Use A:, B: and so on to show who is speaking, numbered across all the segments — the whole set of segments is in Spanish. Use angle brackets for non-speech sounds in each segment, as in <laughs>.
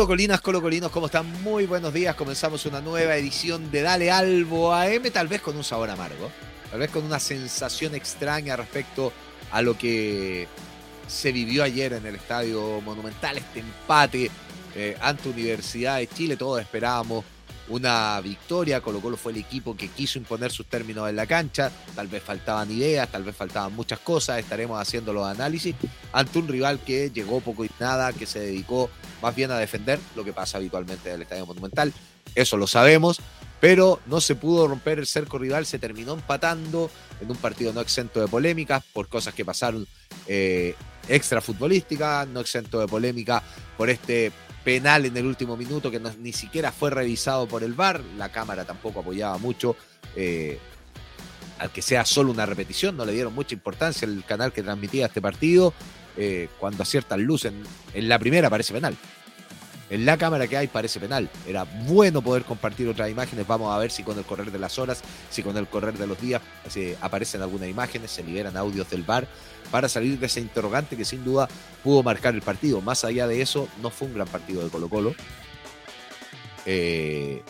A: Colocolinas, colocolinos, ¿cómo están? Muy buenos días. Comenzamos una nueva edición de Dale Albo AM, tal vez con un sabor amargo, tal vez con una sensación extraña respecto a lo que se vivió ayer en el Estadio Monumental, este empate eh, ante Universidad de Chile. Todos esperábamos una victoria. Colo Colo fue el equipo que quiso imponer sus términos en la cancha. Tal vez faltaban ideas, tal vez faltaban muchas cosas. Estaremos haciendo los análisis ante un rival que llegó poco y nada, que se dedicó más bien a defender lo que pasa habitualmente en el Estadio Monumental. Eso lo sabemos. Pero no se pudo romper el cerco rival, se terminó empatando en un partido no exento de polémicas por cosas que pasaron eh, extra futbolísticas, no exento de polémica por este penal en el último minuto que ni siquiera fue revisado por el VAR, la cámara tampoco apoyaba mucho. Eh, al que sea solo una repetición, no le dieron mucha importancia el canal que transmitía este partido. Eh, cuando aciertan luz en, en, la primera parece penal. En la cámara que hay parece penal. Era bueno poder compartir otras imágenes. Vamos a ver si con el correr de las horas, si con el correr de los días si aparecen algunas imágenes, se liberan audios del VAR para salir de ese interrogante que sin duda pudo marcar el partido. Más allá de eso, no fue un gran partido de Colo Colo. Eh,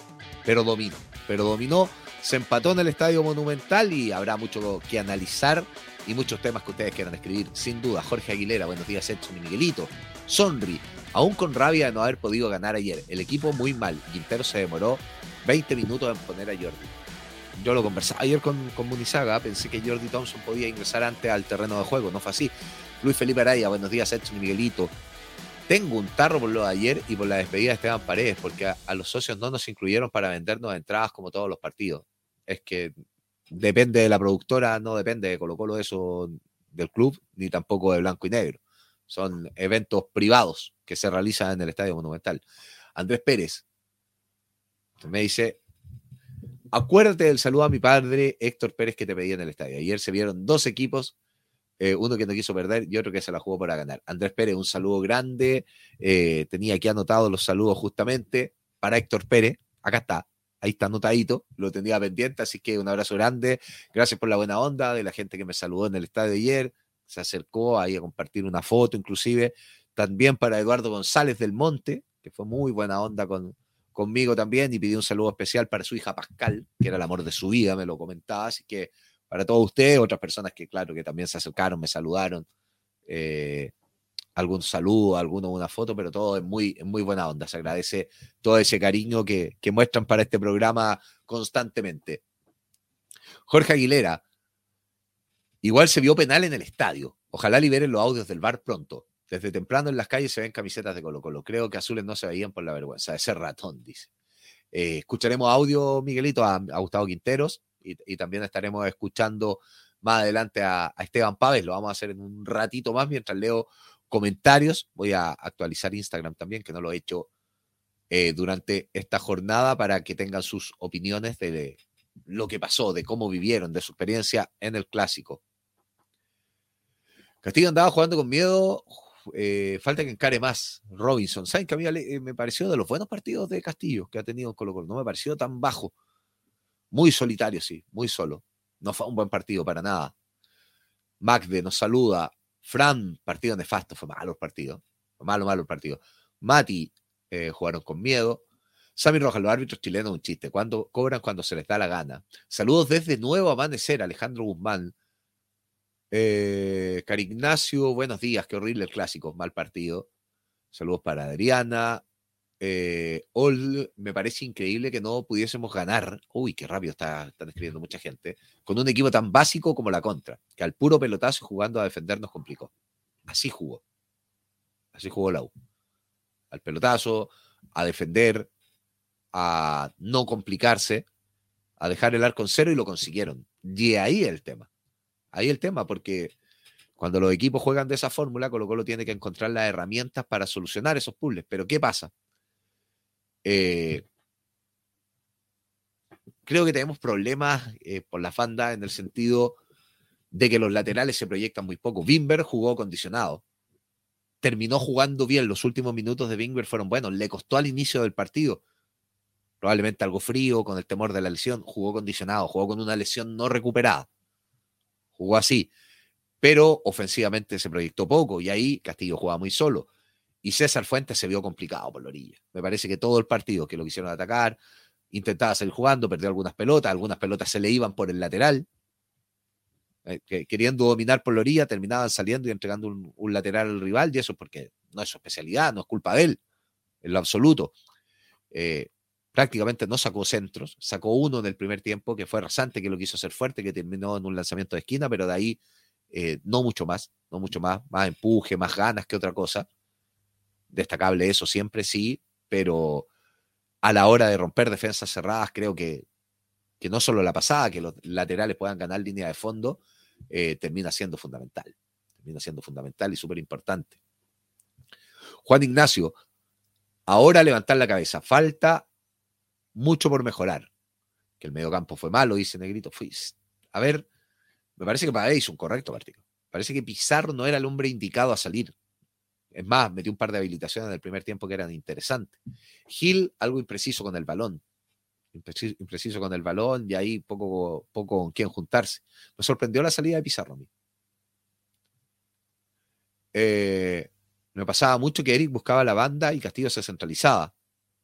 A: pero dominó. Pero dominó. Se empató en el Estadio Monumental y habrá mucho que analizar y muchos temas que ustedes quieran escribir. Sin duda, Jorge Aguilera, buenos días, Edson y Miguelito. Sonri, aún con rabia de no haber podido ganar ayer. El equipo muy mal. Quintero se demoró 20 minutos en poner a Jordi yo lo conversaba ayer con, con Munizaga, pensé que Jordi Thompson podía ingresar antes al terreno de juego, no fue así. Luis Felipe Araya, buenos días, Edson Miguelito. Tengo un tarro por lo de ayer y por la despedida de Esteban Paredes, porque a, los socios no nos incluyeron para vendernos entradas como todos los partidos. Es que depende de la productora, no depende de Colo Colo eso del club, ni tampoco de Blanco y Negro. Son eventos privados que se realizan en el Estadio Monumental. Andrés Pérez me dice, Acuérdate del saludo a mi padre Héctor Pérez que te pedía en el estadio. Ayer se vieron dos equipos, eh, uno que no quiso perder y otro que se la jugó para ganar. Andrés Pérez, un saludo grande. Eh, tenía aquí anotado los saludos justamente para Héctor Pérez. Acá está, ahí está anotadito, lo tenía pendiente, así que un abrazo grande. Gracias por la buena onda de la gente que me saludó en el estadio ayer. Se acercó ahí a compartir una foto, inclusive. También para Eduardo González del Monte, que fue muy buena onda con, conmigo también y pidió un saludo especial para su hija Pascal, que era el amor de su vida, me lo comentaba. Así que para todos ustedes, otras personas que, claro, que también se acercaron, me saludaron. Eh, algún saludo, alguno una foto, pero todo es muy, muy buena onda. Se agradece todo ese cariño que, que muestran para este programa constantemente. Jorge Aguilera, igual se vio penal en el estadio. Ojalá liberen los audios del bar pronto. Desde temprano en las calles se ven camisetas de Colo Colo. Creo que azules no se veían por la vergüenza de ser ratón, dice. Eh, escucharemos audio, Miguelito, a, Gustavo Quinteros y, también estaremos escuchando más adelante a, Esteban Páez. Lo vamos a hacer en un ratito más mientras leo comentarios. Voy a actualizar Instagram también, que no lo he hecho eh, durante esta jornada para que tengan sus opiniones de lo que pasó, de cómo vivieron, de su experiencia en el clásico. Castillo andaba jugando con miedo, eh, falta que encare más Robinson. ¿Saben que a mí eh, me pareció de los buenos partidos de Castillo que ha tenido en Colo Colo? No me pareció tan bajo. Muy solitario, sí, muy solo. No fue un buen partido para nada. Magde nos saluda. Fran, partido nefasto, fue malo el partido. Fue malo, malo el partido. Mati, eh, jugaron con miedo. Sammy Rojas, los árbitros chilenos, un chiste. Cuando cobran cuando se les da la gana. Saludos desde Nuevo Amanecer, Alejandro Guzmán. Eh, Carignacio, buenos días, qué horrible el clásico, mal partido. Saludos para Adriana. Eh, me parece increíble que no pudiésemos ganar. Uy, qué rápido está, están escribiendo mucha gente. Con un equipo tan básico como la contra, que al puro pelotazo jugando a defender nos complicó. Así jugó. Así jugó la U. Al pelotazo, a defender, a no complicarse, a dejar el arco en cero y lo consiguieron. Y ahí el tema. Ahí el tema, porque cuando los equipos juegan de esa fórmula, Colo Colo tiene que encontrar las herramientas para solucionar esos puzzles. Pero ¿qué pasa? Eh, creo que tenemos problemas eh, por la fanda en el sentido de que los laterales se proyectan muy poco. Bimber jugó condicionado. Terminó jugando bien. Los últimos minutos de Bimber fueron buenos. Le costó al inicio del partido. Probablemente algo frío, con el temor de la lesión. Jugó condicionado. Jugó con una lesión no recuperada jugó así, pero ofensivamente se proyectó poco y ahí Castillo jugaba muy solo. y César Fuentes se vio complicado por la orilla. Me parece que todo el partido que lo quisieron atacar, intentaba salir jugando, perdió algunas pelotas, algunas pelotas se le iban por el lateral, eh, queriendo dominar por la orilla, terminaban saliendo y entregando un, lateral al rival, y eso porque no es su especialidad, no es culpa de él, en lo absoluto. Eh, prácticamente no sacó centros, sacó uno en el primer tiempo, que fue rasante, que lo quiso hacer fuerte, que terminó en un lanzamiento de esquina, pero de ahí eh, no mucho más, no mucho más, más empuje, más ganas que otra cosa. Destacable eso siempre, sí, pero a la hora de romper defensas cerradas, creo que, que no solo la pasada, que los laterales puedan ganar línea de fondo, eh, termina siendo fundamental. Termina siendo fundamental y súper importante. Juan Ignacio, ahora levantar la cabeza. Falta mucho por mejorar. Que el mediocampo fue malo, dice Negrito. Fui, a ver, me parece que Pavé hizo un correcto partido. Parece que Pizarro no era el hombre indicado a salir. Es más, metió un par de habilitaciones en el primer tiempo que eran interesantes. Gil, algo impreciso con el balón. Impreciso, con el balón y ahí poco, poco con quién juntarse. Me sorprendió la salida de Pizarro a mí. Eh, me pasaba mucho que Eric buscaba la banda y Castillo se centralizaba.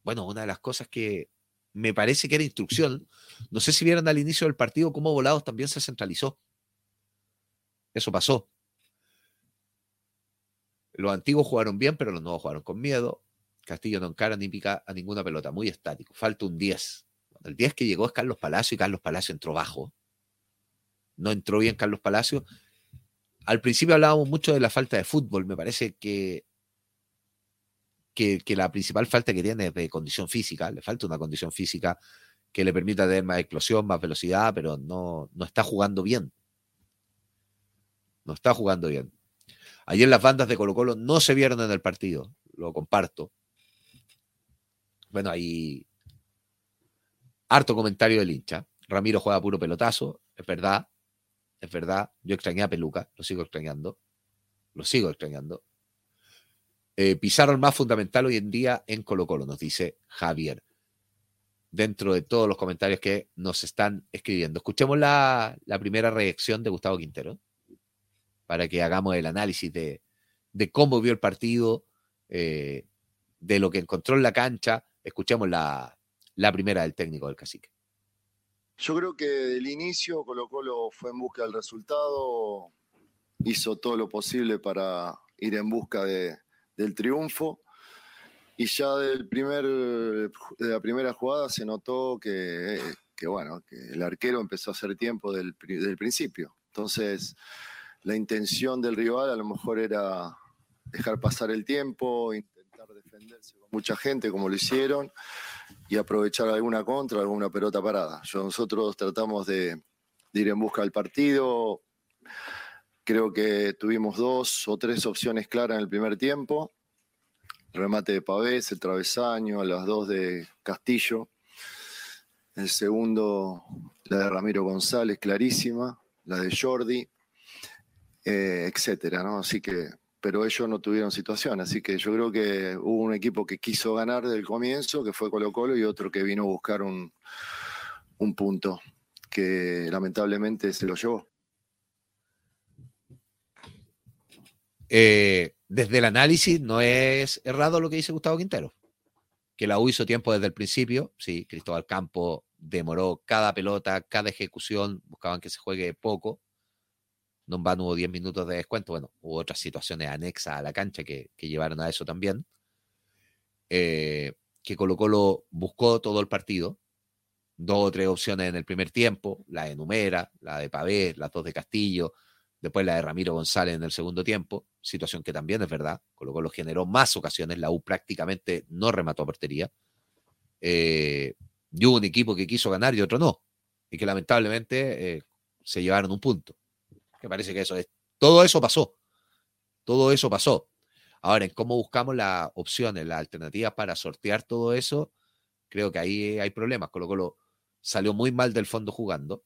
A: Bueno, una de las cosas que me parece que era instrucción, no sé si vieron al inicio del partido cómo Volados también se centralizó. Eso pasó. Los antiguos jugaron bien, pero los nuevos jugaron con miedo. Castillo no encara ni pica a ninguna pelota, muy estático. Falta un 10. El 10 que llegó es Carlos Palacio y Carlos Palacio entró bajo. No entró bien Carlos Palacio. Al principio hablábamos mucho de la falta de fútbol. Me parece que, que, la principal falta que tiene es de condición física. Le falta una condición física que le permita tener más explosión, más velocidad, pero no, no está jugando bien. No está jugando bien. Ayer las bandas de Colo Colo no se vieron en el partido, lo comparto. Bueno, ahí harto comentario del hincha. Ramiro juega puro pelotazo, es verdad, es verdad. Yo extrañé a Peluca, lo sigo extrañando, lo sigo extrañando. Eh, más fundamental hoy en día en Colo Colo, nos dice Javier. Dentro de todos los comentarios que nos están escribiendo. Escuchemos la, la primera reacción de Gustavo Quintero para que hagamos el análisis de, cómo vio el partido, eh, de lo que encontró en la cancha. Escuchemos la, primera del técnico del cacique.
B: Yo creo que del inicio Colo Colo fue en busca del resultado, hizo todo lo posible para ir en busca del triunfo y ya del primer, de la primera jugada se notó que, bueno, que el arquero empezó a hacer tiempo del, del principio. Entonces, la intención del rival a lo mejor era dejar pasar el tiempo, intentar defenderse con mucha gente como lo hicieron y aprovechar alguna contra, alguna pelota parada. Nosotros tratamos de, ir en busca del partido. Creo que tuvimos dos o tres opciones claras en el primer tiempo. remate de Pavés, el travesaño, las dos de Castillo. El segundo, la de Ramiro González, clarísima. La de Jordi eh, etcétera, ¿no? Así que, pero ellos no tuvieron situación, así que yo creo que hubo un equipo que quiso ganar desde el comienzo, que fue Colo Colo, y otro que vino a buscar un punto que lamentablemente se lo llevó.
A: Eh, desde el análisis no es errado lo que dice Gustavo Quintero, que la U hizo tiempo desde el principio, sí, Cristóbal Campo demoró cada pelota, cada ejecución, buscaban que se juegue poco, no van hubo 10 minutos de descuento. Bueno, hubo otras situaciones anexas a la cancha que, llevaron a eso también. Eh, que Colo Colo buscó todo el partido. Dos o tres opciones en el primer tiempo, la de Numera, la de Pavé, las dos de Castillo, después la de Ramiro González en el segundo tiempo, situación que también es verdad, Colo Colo generó más ocasiones, la U prácticamente no remató a portería. Eh, y hubo un equipo que quiso ganar y otro no, y que lamentablemente eh, se llevaron un punto. Me parece que eso es. Todo eso pasó. Todo eso pasó. Ahora, en cómo buscamos las opciones, las alternativas para sortear todo eso, creo que ahí hay problemas. Colo Colo salió muy mal del fondo jugando,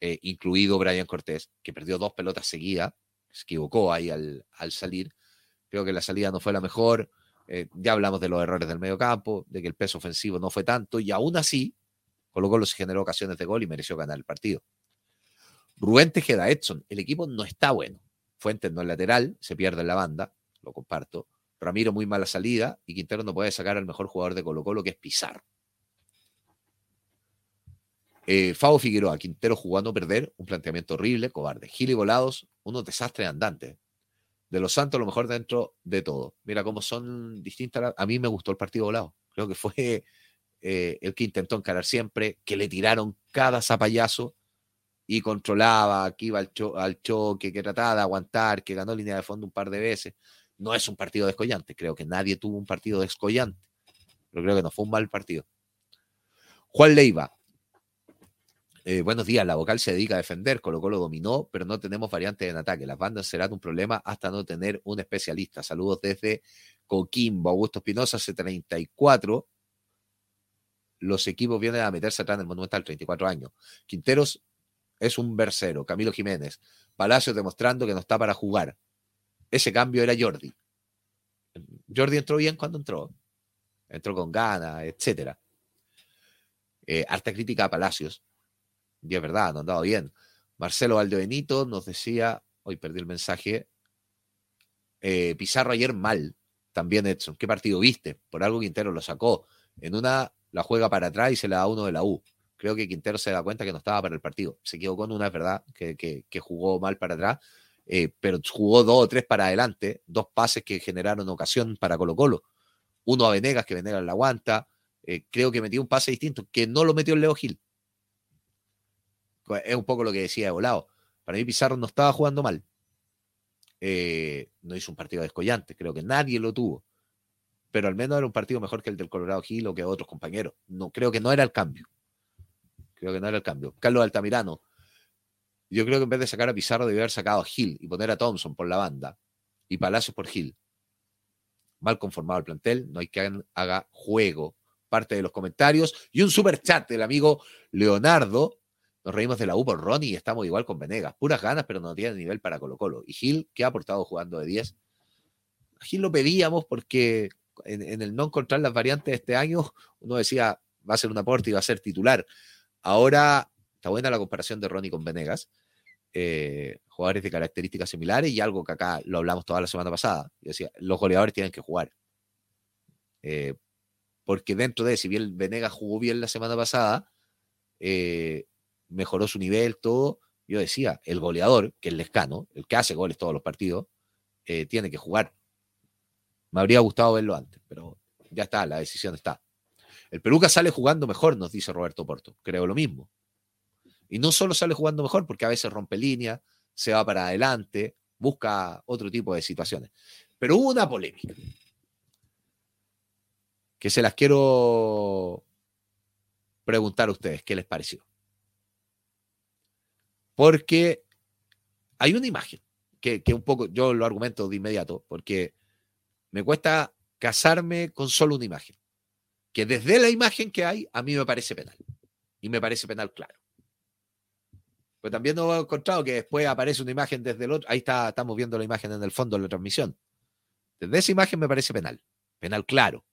A: eh, incluido Brian Cortés, que perdió dos pelotas seguidas, se equivocó ahí al, salir. Creo que la salida no fue la mejor. Eh, ya hablamos de los errores del medio campo, de que el peso ofensivo no fue tanto, y aún así, Colo Colo se generó ocasiones de gol y mereció ganar el partido. Rubén Tejeda, Edson, el equipo no está bueno. Fuentes no es lateral, se pierde en la banda, lo comparto. Ramiro muy mala salida y Quintero no puede sacar al mejor jugador de Colo Colo, que es Pizarro. Eh, Fabo Figueroa, Quintero jugando a perder, un planteamiento horrible, cobarde. Gil y Volados, unos desastres andantes. De los Santos, lo mejor dentro de todo. Mira cómo son distintas. A mí me gustó el partido volado. Creo que fue <laughs> eh, el que intentó encarar siempre, que le tiraron cada zapallazo y controlaba, que iba al, al choque, que trataba de aguantar, que ganó línea de fondo un par de veces. No es un partido descollante. Creo que nadie tuvo un partido descollante. Pero creo que no fue un mal partido. Juan Leiva, eh, buenos días, la vocal se dedica a defender, Colo Colo dominó, pero no tenemos variantes en ataque. Las bandas serán un problema hasta no tener un especialista. Saludos desde Coquimbo, Augusto Espinosa, C34. Los equipos vienen a meterse atrás en el Monumental, 34 años. Quinteros es un versero. Camilo Jiménez. Palacios demostrando que no está para jugar. Ese cambio era Jordi. Jordi entró bien cuando entró. Entró con ganas, etc. Eh, harta crítica a Palacios y es verdad, no han dado bien. Marcelo Valdebenito nos decía, hoy perdí el mensaje, eh, Pizarro ayer mal, también Edson. ¿Qué partido viste? Por algo Quintero lo sacó. En una la juega para atrás y se la da uno de la U. Creo que Quintero se da cuenta que no estaba para el partido. Se equivocó en una, es verdad, que, jugó mal para atrás, eh, pero jugó dos o tres para adelante, dos pases que generaron ocasión para Colo Colo. Uno a Venegas, que Venegas la aguanta. Eh, creo que metió un pase distinto, que no lo metió el Leo Gil es un poco lo que decía de volado. Para mí Pizarro no estaba jugando mal. Eh, no hizo un partido descollante, creo que nadie lo tuvo. Pero al menos era un partido mejor que el del Colorado Gil o que otros compañeros. No, creo que no era el cambio. Creo que no era el cambio. Carlos Altamirano. Yo creo que en vez de sacar a Pizarro, debió haber sacado a Gil y poner a Thompson por la banda y Palacios por Gil. Mal conformado el plantel, no hay que haga juego. Parte de los comentarios y un super chat del amigo Leonardo nos reímos de la U por Ronnie y estamos igual con Venegas. Puras ganas, pero no tiene nivel para Colo Colo. Y Gil, ¿qué ha aportado jugando de 10? Gil lo pedíamos porque en, el no encontrar las variantes de este año, uno decía, va a ser un aporte y va a ser titular. Ahora está buena la comparación de Ronnie con Venegas. Eh, jugadores de características similares y algo que acá lo hablamos toda la semana pasada. Yo decía, los goleadores tienen que jugar. Eh, porque dentro de, si bien Venegas jugó bien la semana pasada, eh, mejoró su nivel, todo. Yo decía, el goleador, que es Lescano, el que hace goles todos los partidos, eh, tiene que jugar. Me habría gustado verlo antes, pero ya está, la decisión está. El Peluca sale jugando mejor, nos dice Roberto Porto. Creo lo mismo. Y no solo sale jugando mejor, porque a veces rompe línea, se va para adelante, busca otro tipo de situaciones. Pero hubo una polémica que se las quiero preguntar a ustedes, ¿qué les pareció? Porque hay una imagen que, un poco, yo lo argumento de inmediato, porque me cuesta casarme con solo una imagen. Que desde la imagen que hay, a mí me parece penal. Y me parece penal claro. Pero también no he encontrado que después aparece una imagen desde el otro. Ahí está, estamos viendo la imagen en el fondo de la transmisión. Desde esa imagen me parece penal. Penal claro.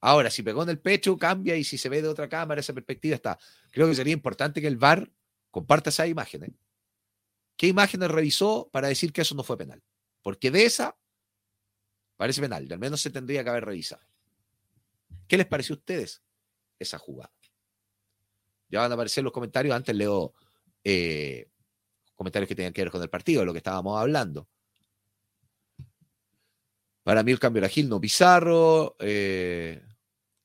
A: Ahora, si pegó en el pecho, cambia y si se ve de otra cámara, esa perspectiva está. Creo que sería importante que el VAR comparta esas imágenes. ¿Qué imágenes revisó para decir que eso no fue penal? Porque de esa parece penal, al menos se tendría que haber revisado. ¿Qué les pareció a ustedes esa jugada? Ya van a aparecer los comentarios. Antes leo eh, comentarios que tenían que ver con el partido, de lo que estábamos hablando. Para mí el cambio era Gil, no Pizarro, eh,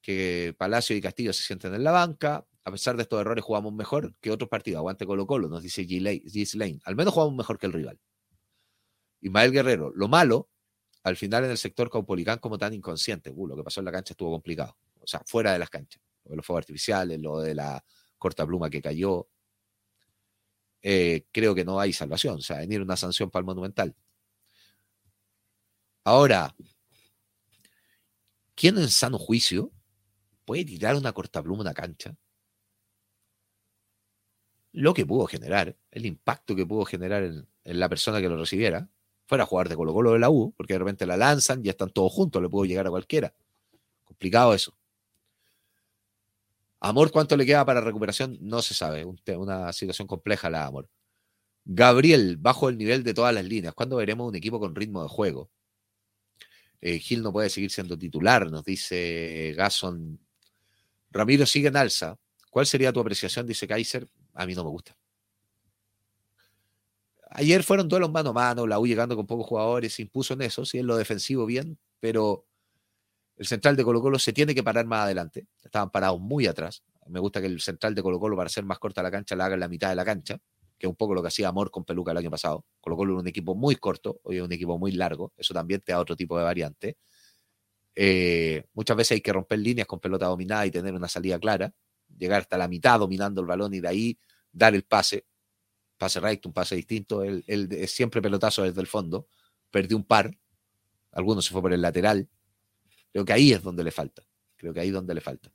A: que Palacio y Castillo se sienten en la banca a pesar de estos errores, jugamos mejor que otros partidos. Aguante Colo Colo, nos dice G. Lane. Al menos jugamos mejor que el rival. Ismael Guerrero, lo malo, al final en el sector Caupolicán como tan inconsciente. Uh, lo que pasó en la cancha estuvo complicado. O sea, fuera de las canchas. Lo de los fuegos artificiales, lo de la corta pluma que cayó. Eh, creo que no hay salvación. O sea, venir una sanción para el Monumental. Ahora, ¿quién en sano juicio puede tirar una cortapluma a una cancha? Lo que pudo generar, el impacto que pudo generar en, la persona que lo recibiera, fuera a jugar de Colo Colo de la U, porque de repente la lanzan, y están todos juntos, le pudo llegar a cualquiera. Complicado eso. Amor, ¿cuánto le queda para recuperación? No se sabe. una situación compleja la Amor. Gabriel, bajo el nivel de todas las líneas. ¿Cuándo veremos un equipo con ritmo de juego? Eh, Gil no puede seguir siendo titular, nos dice Gason. Ramiro sigue en alza. ¿Cuál sería tu apreciación? Dice Kaiser. A mí no me gusta. Ayer fueron duelos mano a mano, la U llegando con pocos jugadores, se impuso en eso, sí, en lo defensivo bien, pero el central de Colo Colo se tiene que parar más adelante. Estaban parados muy atrás. Me gusta que el central de Colo Colo, para ser más corta la cancha, la haga en la mitad de la cancha que es un poco lo que hacía Amor con Peluca el año pasado. Colo Colo un equipo muy corto, hoy es un equipo muy largo, eso también te da otro tipo de variante. Eh, muchas veces hay que romper líneas con pelota dominada y tener una salida clara, llegar hasta la mitad dominando el balón y de ahí dar el pase, pase recto, un pase distinto, el, es siempre pelotazo desde el fondo, perdió un par, algunos se fue por el lateral, creo que ahí es donde le falta, creo que ahí es donde le falta.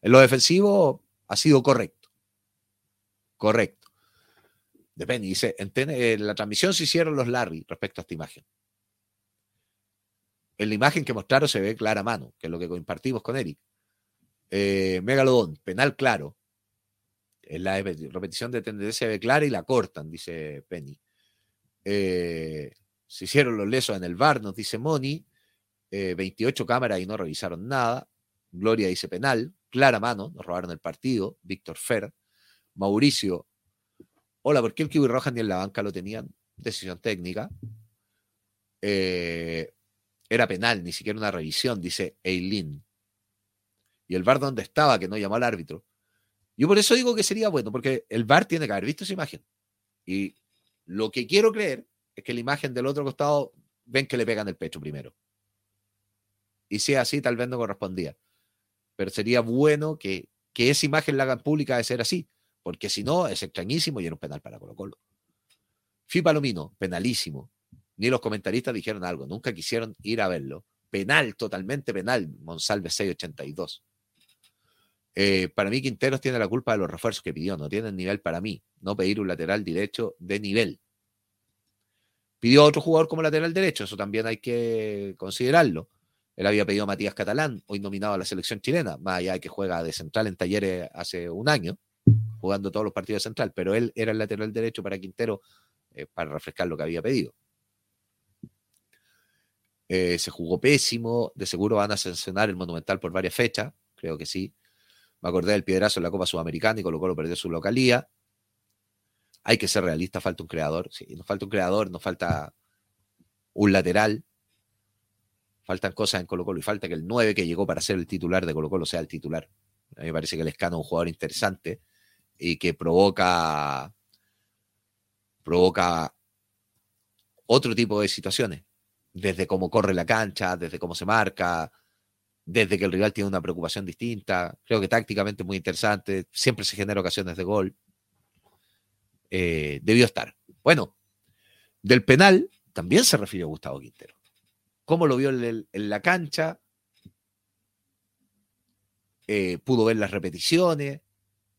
A: En lo defensivo ha sido correcto, correcto. Depende. Dice, en, la transmisión se hicieron los Larry respecto a esta imagen. En la imagen que mostraron se ve clara mano, que es lo que compartimos con Eric. Eh, Megalodón, penal claro. En la repetición de tendencia ve clara y la cortan, dice Penny. Eh, se hicieron los lesos en el bar, nos dice Moni. 28 eh, cámaras y no revisaron nada. Gloria dice penal, clara mano, nos robaron el partido. Víctor Fer. Mauricio Hola, ¿por qué el Kiwi Roja ni en la banca lo tenían? Decisión técnica. Eh, era penal, ni siquiera una revisión, dice Eileen. Y el VAR dónde estaba, que no llamó al árbitro. Yo por eso digo que sería bueno, porque el VAR tiene que haber visto esa imagen. Y lo que quiero creer es que la imagen del otro costado ven que le pegan el pecho primero. Y si es así, tal vez no correspondía. Pero sería bueno que, que esa imagen la hagan pública de ser así porque si no es extrañísimo y era un penal para Colo Colo. Fi Palomino, penalísimo. Ni los comentaristas dijeron algo, nunca quisieron ir a verlo. Penal, totalmente penal, Monsalve 682. Eh, para mí Quinteros tiene la culpa de los refuerzos que pidió, no tiene nivel para mí, no pedir un lateral derecho de nivel. Pidió otro jugador como lateral derecho, eso también hay que considerarlo. Él había pedido a Matías Catalán, hoy nominado a la selección chilena, más allá de que juega de central en talleres hace un año jugando todos los partidos de central, pero él era el lateral derecho para Quintero eh, para refrescar lo que había pedido. Eh, se jugó pésimo, de seguro van a sancionar el Monumental por varias fechas, creo que sí. Me acordé del piedrazo en la Copa Sudamericana y Colo Colo perdió su localía. Hay que ser realista, falta un creador. Nos falta un creador, nos falta un lateral. Faltan cosas en Colo Colo y falta que el 9 que llegó para ser el titular de Colo Colo sea el titular. A mí me parece que el Escano es un jugador interesante y que provoca, provoca otro tipo de situaciones, desde cómo corre la cancha, desde cómo se marca, desde que el rival tiene una preocupación distinta. Creo que tácticamente muy interesante, siempre se genera ocasiones de gol. Eh, debió estar. Bueno, del penal también se refirió Gustavo Quintero. ¿Cómo lo vio en, la cancha? Eh, pudo ver las repeticiones,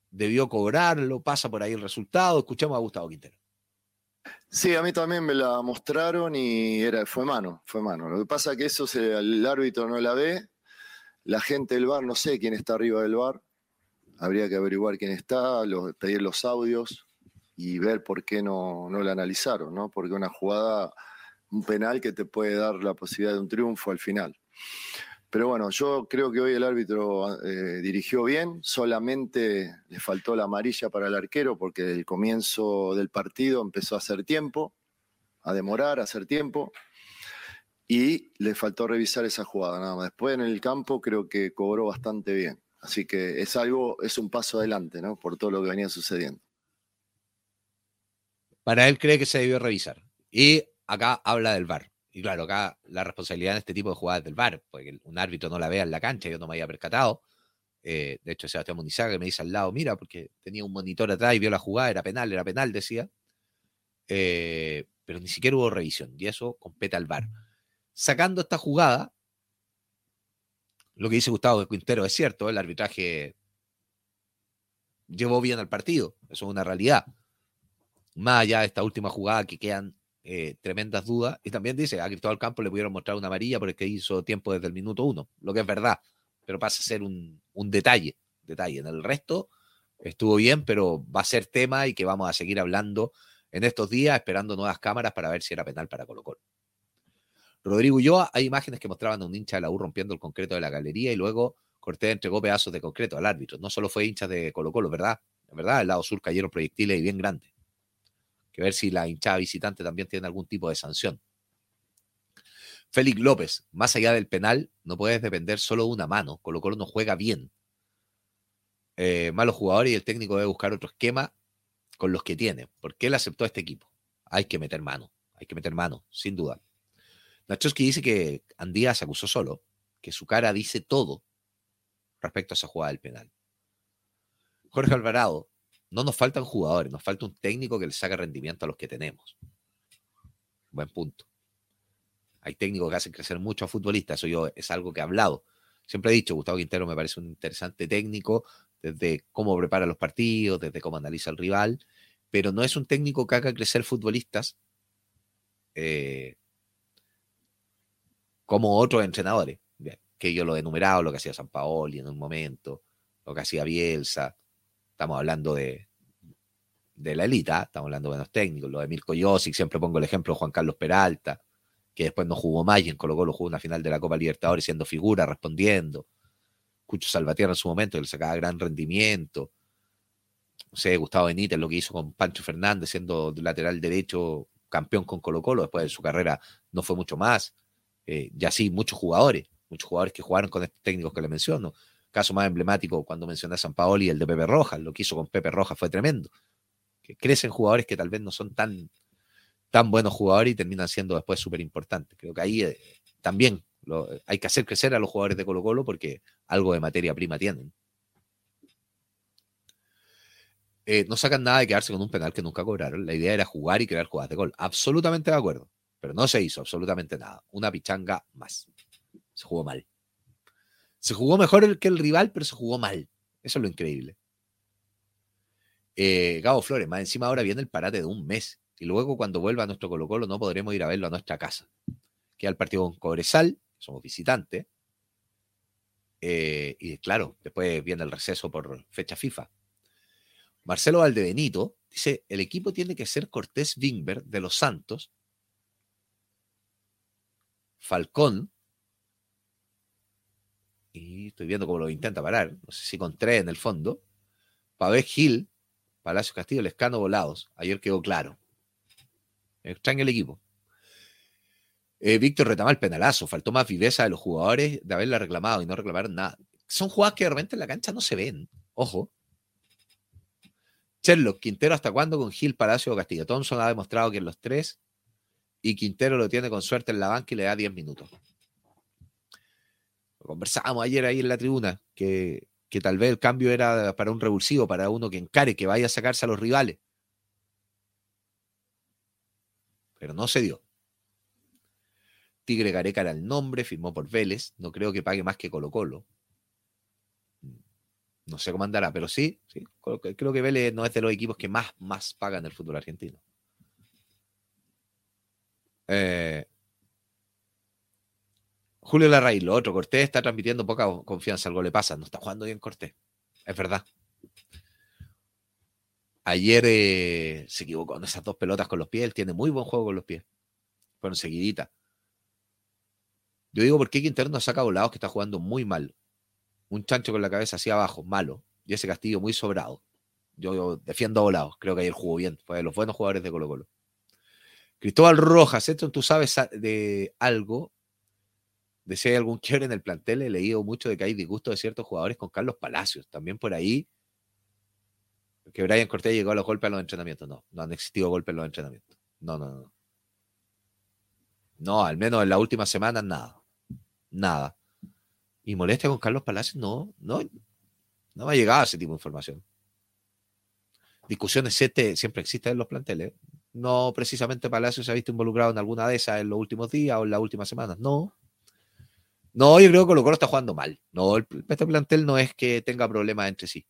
A: debió cobrarlo, pasa por ahí el resultado. Escuchamos a Gustavo Quintero.
B: Sí, a mí también me la mostraron y era, fue mano, fue mano. Lo que pasa es que eso se, el árbitro no la ve, la gente del bar, no sé quién está arriba del bar, habría que averiguar quién está, pedir los audios y ver por qué no, no la analizaron, ¿no? Porque una jugada, un penal que te puede dar la posibilidad de un triunfo al final. Pero bueno, yo creo que hoy el árbitro eh, dirigió bien, solamente le faltó la amarilla para el arquero porque el comienzo del partido empezó a hacer tiempo, a demorar, a hacer tiempo, y le faltó revisar esa jugada nada más. Después en el campo creo que cobró bastante bien. Así que es algo, es un paso adelante, ¿no? Por todo lo que venía sucediendo.
A: Para él cree que se debió revisar. Y acá habla del VAR. Y claro, acá la responsabilidad en este tipo de jugadas del VAR, porque un árbitro no la vea en la cancha, yo no me había percatado. Eh, de hecho, Sebastián Munizaga me dice al lado, mira, porque tenía un monitor atrás y vio la jugada, era penal, era penal, decía. Eh, pero ni siquiera hubo revisión, y eso compete al VAR. Sacando esta jugada, lo que dice Gustavo de Quintero es cierto, el arbitraje llevó bien al partido, eso es una realidad. Más allá de esta última jugada que quedan eh, tremendas dudas. Y también dice, a Cristóbal Campos le pudieron mostrar una amarilla porque hizo tiempo desde el minuto uno, lo que es verdad, pero pasa a ser un, detalle, detalle. En el resto estuvo bien, pero va a ser tema y que vamos a seguir hablando en estos días, esperando nuevas cámaras para ver si era penal para Colo Colo. Rodrigo Ulloa, hay imágenes que mostraban a un hincha de la U rompiendo el concreto de la galería y luego Cortés entregó pedazos de concreto al árbitro. No solo fue hincha de Colo Colo, ¿verdad? Verdad, al lado sur cayeron proyectiles y bien grandes. Que ver si la hinchada visitante también tiene algún tipo de sanción. Félix López, más allá del penal, no puedes depender solo de una mano. Colo Colo no juega bien. Eh, malos jugadores y el técnico debe buscar otro esquema con los que tiene. ¿Por qué él aceptó a este equipo? Hay que meter mano, hay que meter mano, sin duda. Nachowski dice que Andía se acusó solo, que su cara dice todo respecto a esa jugada del penal. Jorge Alvarado, no nos faltan jugadores, nos falta un técnico que le saque rendimiento a los que tenemos. Buen punto. Hay técnicos que hacen crecer mucho a futbolistas, eso yo es algo que he hablado. Siempre he dicho, Gustavo Quintero me parece un interesante técnico, desde cómo prepara los partidos, desde cómo analiza al rival, pero no es un técnico que haga crecer futbolistas eh, como otros entrenadores, que yo lo he enumerado, lo que hacía San Paoli en un momento, lo que hacía Bielsa, estamos hablando de, de la élita, estamos hablando de buenos técnicos, lo de Mirko Josic, siempre pongo el ejemplo de Juan Carlos Peralta, que después no jugó más y en Colo Colo jugó una final de la Copa Libertadores siendo figura, respondiendo. Cucho Salvatierra en su momento, que le sacaba gran rendimiento. No sé, Gustavo Benítez, lo que hizo con Pancho Fernández, siendo lateral derecho, campeón con Colo Colo, después de su carrera no fue mucho más. Eh, y así, muchos jugadores, muchos jugadores que jugaron con estos técnicos que le menciono. Caso más emblemático, cuando mencioné a San Paoli, el de Pepe Rojas, lo que hizo con Pepe Rojas fue tremendo. Crecen jugadores que tal vez no son tan, tan buenos jugadores y terminan siendo después súper importantes. Creo que ahí eh, también hay que hacer crecer a los jugadores de Colo Colo porque algo de materia prima tienen. Eh, no sacan nada de quedarse con un penal que nunca cobraron. La idea era jugar y crear jugadas de gol. Absolutamente de acuerdo. Pero no se hizo absolutamente nada. Una pichanga más. Se jugó mal. Se jugó mejor que el rival, pero se jugó mal. Eso es lo increíble. Eh, Gabo Flores, más encima ahora viene el parate de un mes. Y luego cuando vuelva a nuestro Colo Colo no podremos ir a verlo a nuestra casa. Queda el partido con Cobresal, somos visitantes. Eh, y claro, después viene el receso por fecha FIFA. Marcelo Valdebenito dice, el equipo tiene que ser Cortés Wingber de los Santos, Falcón, y estoy viendo cómo lo intenta parar, no sé si con tres en el fondo, Pabé Gil, Palacio Castillo, Lescano Volados, ayer quedó claro. Extraño el equipo. Eh, Víctor retama el penalazo. Faltó más viveza de los jugadores de haberla reclamado y no reclamaron nada. Son jugadas que de repente en la cancha no se ven. Ojo. Sherlock, Quintero, ¿hasta cuándo con Gil, Palacio o Castillo? Thompson ha demostrado que en los tres y Quintero lo tiene con suerte en la banca y le da 10 minutos. Conversábamos ayer ahí en la tribuna, que, que tal vez el cambio era para un revulsivo, para uno que encare, que vaya a sacarse a los rivales. Pero no se dio. Tigre Gareca era el nombre, firmó por Vélez. No creo que pague más que Colo Colo. No sé cómo andará, pero sí, sí, creo que Vélez no es de los equipos que más, más pagan el fútbol argentino. Eh, Julio Larraín, lo otro, Cortés está transmitiendo poca confianza, algo le pasa, no está jugando bien Cortés, es verdad. Ayer eh, se equivocó con esas dos pelotas con los pies, él tiene muy buen juego con los pies, fueron seguiditas. Yo digo, ¿por qué Quintero no saca volados que está jugando muy mal? Un chancho con la cabeza hacia abajo, malo. Y ese Castillo muy sobrado. Yo, defiendo a volados. Creo que ayer jugó bien. Fue de los buenos jugadores de Colo Colo. Cristóbal Rojas, esto tú sabes de algo, de si hay algún <laughs> quiebre en el plantel. He leído mucho de que hay disgusto de ciertos jugadores con Carlos Palacios. También por ahí, que Brian Cortés llegó a los golpes a los entrenamientos. No, no han existido golpes en los entrenamientos. No, no, no. No, al menos en la última semana nada nada. Y molestia con Carlos Palacios, no, no, no me ha llegado ese tipo de información. Discusiones este siempre existen en los planteles. No precisamente Palacios se ha visto involucrado en alguna de esas en los últimos días o en las últimas semanas. No. No, yo creo que Colo Colo está jugando mal. No, este plantel no es que tenga problemas entre sí.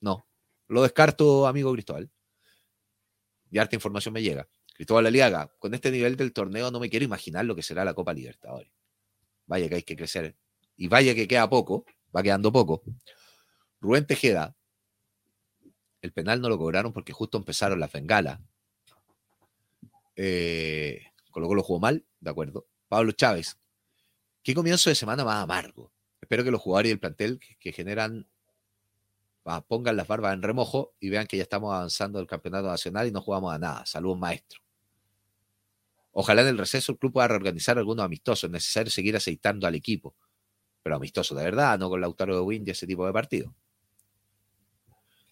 A: No. Lo descarto, amigo Cristóbal. Y harta información me llega. Cristóbal Aliaga, con este nivel del torneo no me quiero imaginar lo que será la Copa Libertadores. Vaya que hay que crecer. Y vaya que queda poco, va quedando poco. Rubén Tejeda, el penal no lo cobraron porque justo empezaron las bengalas. Eh, Colo Colo jugó mal, de acuerdo. Pablo Chávez, qué comienzo de semana más amargo. Espero que los jugadores y el plantel que, generan pongan las barbas en remojo y vean que ya estamos avanzando el campeonato nacional y no jugamos a nada. Saludos, maestro. Ojalá en el receso el club pueda reorganizar algunos amistosos. Es necesario seguir aceitando al equipo. Pero amistoso de verdad, no con Lautaro de Wind y ese tipo de partido.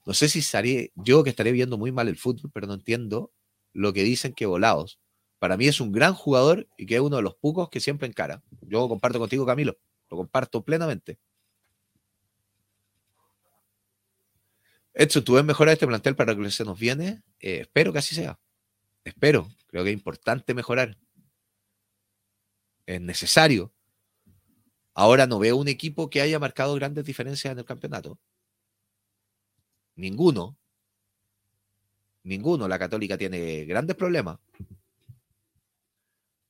A: No sé si estaría, yo que estaré viendo muy mal el fútbol, pero no entiendo lo que dicen que volados. Para mí es un gran jugador y que es uno de los pocos que siempre encara. Yo comparto contigo, Camilo. Lo comparto plenamente. Edson, ¿tú ves mejorar este plantel para que se nos viene? Eh, espero que así sea. Espero. Creo que es importante mejorar. Es necesario. Ahora no veo un equipo que haya marcado grandes diferencias en el campeonato. Ninguno. Ninguno. La Católica tiene grandes problemas.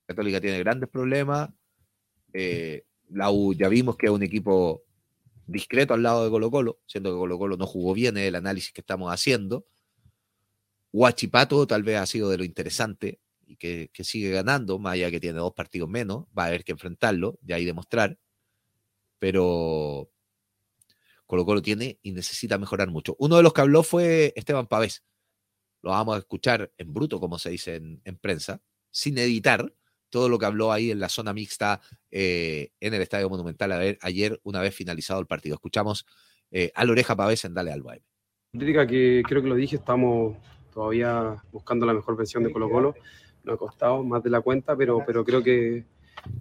A: La Católica tiene grandes problemas. Eh, la U ya vimos que es un equipo discreto al lado de Colo Colo, siendo que Colo Colo no jugó bien el análisis que estamos haciendo. Huachipato tal vez ha sido de lo interesante y que, sigue ganando, más allá que tiene dos partidos menos, va a haber que enfrentarlo, ya hay demostrar, pero Colo Colo tiene y necesita mejorar mucho. Uno de los que habló fue Esteban Pavés. Lo vamos a escuchar en bruto, como se dice en, en prensa, sin editar, todo lo que habló ahí en la zona mixta eh, en el Estadio Monumental ayer, una vez finalizado el partido. Escuchamos eh, a la oreja Pavés en Dale Alba.
C: Crítica que creo que lo dije, estamos todavía buscando la mejor versión de Colo Colo. Nos ha costado más de la cuenta, pero, pero creo que,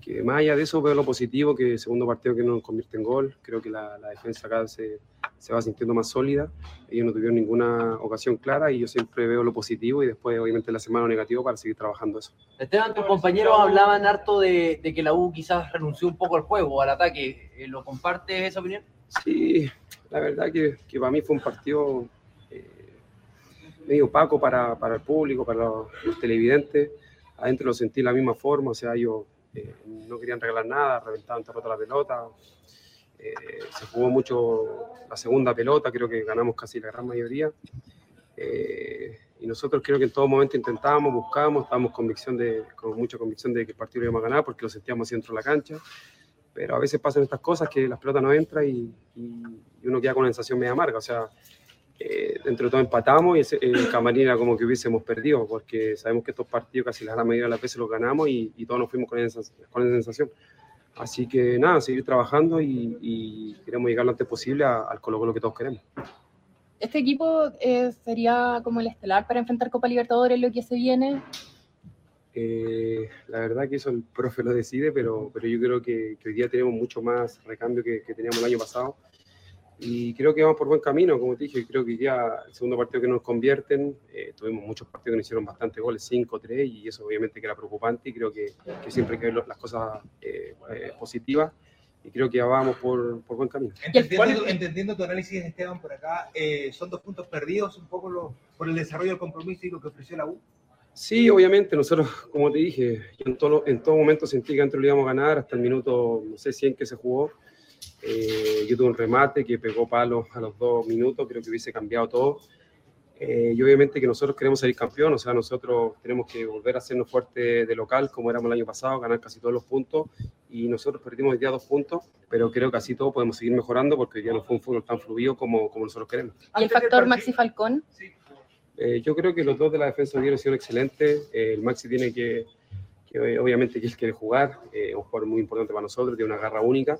C: que más allá de eso veo lo positivo, que el segundo partido que no nos convierte en gol, creo que la, la defensa acá se, se, va sintiendo más sólida, ellos no tuvieron ninguna ocasión clara y yo siempre veo lo positivo y después obviamente la semana negativo para seguir trabajando eso.
D: Esteban, tus compañeros hablaban harto de, de, que la U quizás renunció un poco al juego, al ataque, eh, ¿lo compartes esa opinión?
C: Sí, la verdad que, que para mí fue un partido eh, medio opaco para, para, el público, para los, los televidentes, adentro lo sentí de la misma forma, o sea, yo eh, no querían regalar nada, reventaban todo la pelota. Eh, se jugó mucho la segunda pelota, creo que ganamos casi la gran mayoría. Eh, y nosotros creo que en todo momento intentábamos, buscábamos, estábamos convicción de, con mucha convicción de que el partido lo íbamos a ganar porque lo sentíamos dentro de la cancha. Pero a veces pasan estas cosas que las pelotas no entran y, y, y uno queda con una sensación media amarga. O sea, eh, dentro de todo empatamos y ese, el camarín era como que hubiésemos perdido, porque sabemos que estos partidos casi la gran mayoría de las veces los ganamos y, y todos nos fuimos con esa, con esa, sensación. Así que nada, seguir trabajando y, y queremos llegar lo antes posible a, al Colo Colo que todos queremos.
E: ¿Este equipo eh, sería como el estelar para enfrentar Copa Libertadores, lo que se viene?
C: Eh, la verdad que eso el profe lo decide, pero, pero yo creo que, que hoy día tenemos mucho más recambio que, que teníamos el año pasado y creo que vamos por buen camino, como te dije, creo que ya el segundo partido que nos convierten, eh, tuvimos muchos partidos que nos hicieron bastante goles, 5, 3, y eso obviamente que era preocupante y creo que, que siempre hay que ver las cosas eh, eh, positivas y creo que ya vamos por, por buen camino.
F: Entendiendo, entendiendo, tu análisis, Esteban, por acá, eh, ¿son dos puntos perdidos un poco lo, por el desarrollo del compromiso y lo que ofreció la U?
C: Sí, obviamente, nosotros, como te dije, en todo, en todo momento sentí que antes lo íbamos a ganar, hasta el minuto, no sé, 100 que se jugó, eh, yo tuve un remate que pegó palos a los dos minutos, creo que hubiese cambiado todo. Eh, y obviamente que nosotros queremos salir campeón, o sea, nosotros tenemos que volver a hacernos fuerte de local, como éramos el año pasado, ganar casi todos los puntos. Y nosotros perdimos hoy día dos puntos, pero creo que así todo podemos seguir mejorando porque ya no fue un fútbol tan fluido como, como nosotros queremos.
E: ¿Y el factor Maxi Falcón?
C: Eh, yo creo que los dos de la defensa han sido excelentes. Eh, el Maxi tiene que, que obviamente, que él quiere jugar, es un jugador muy importante para nosotros, tiene una garra única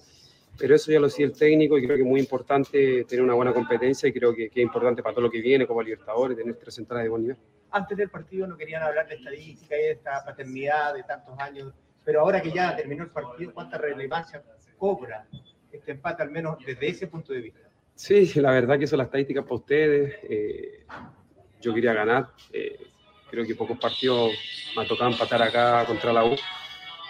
C: pero eso ya lo sigue el técnico y creo que es muy importante tener una buena competencia y creo que, que es importante para todo lo que viene como Libertadores, tener tres centrales de buen nivel.
F: Antes del partido no querían hablar de estadística y de esta paternidad de tantos años, pero ahora que ya terminó el partido, ¿cuánta relevancia cobra este empate, al menos desde ese punto de vista?
C: Sí, la verdad que eso es la estadística para ustedes. Eh, yo quería ganar. Eh, creo que pocos partidos me ha tocado empatar acá contra la U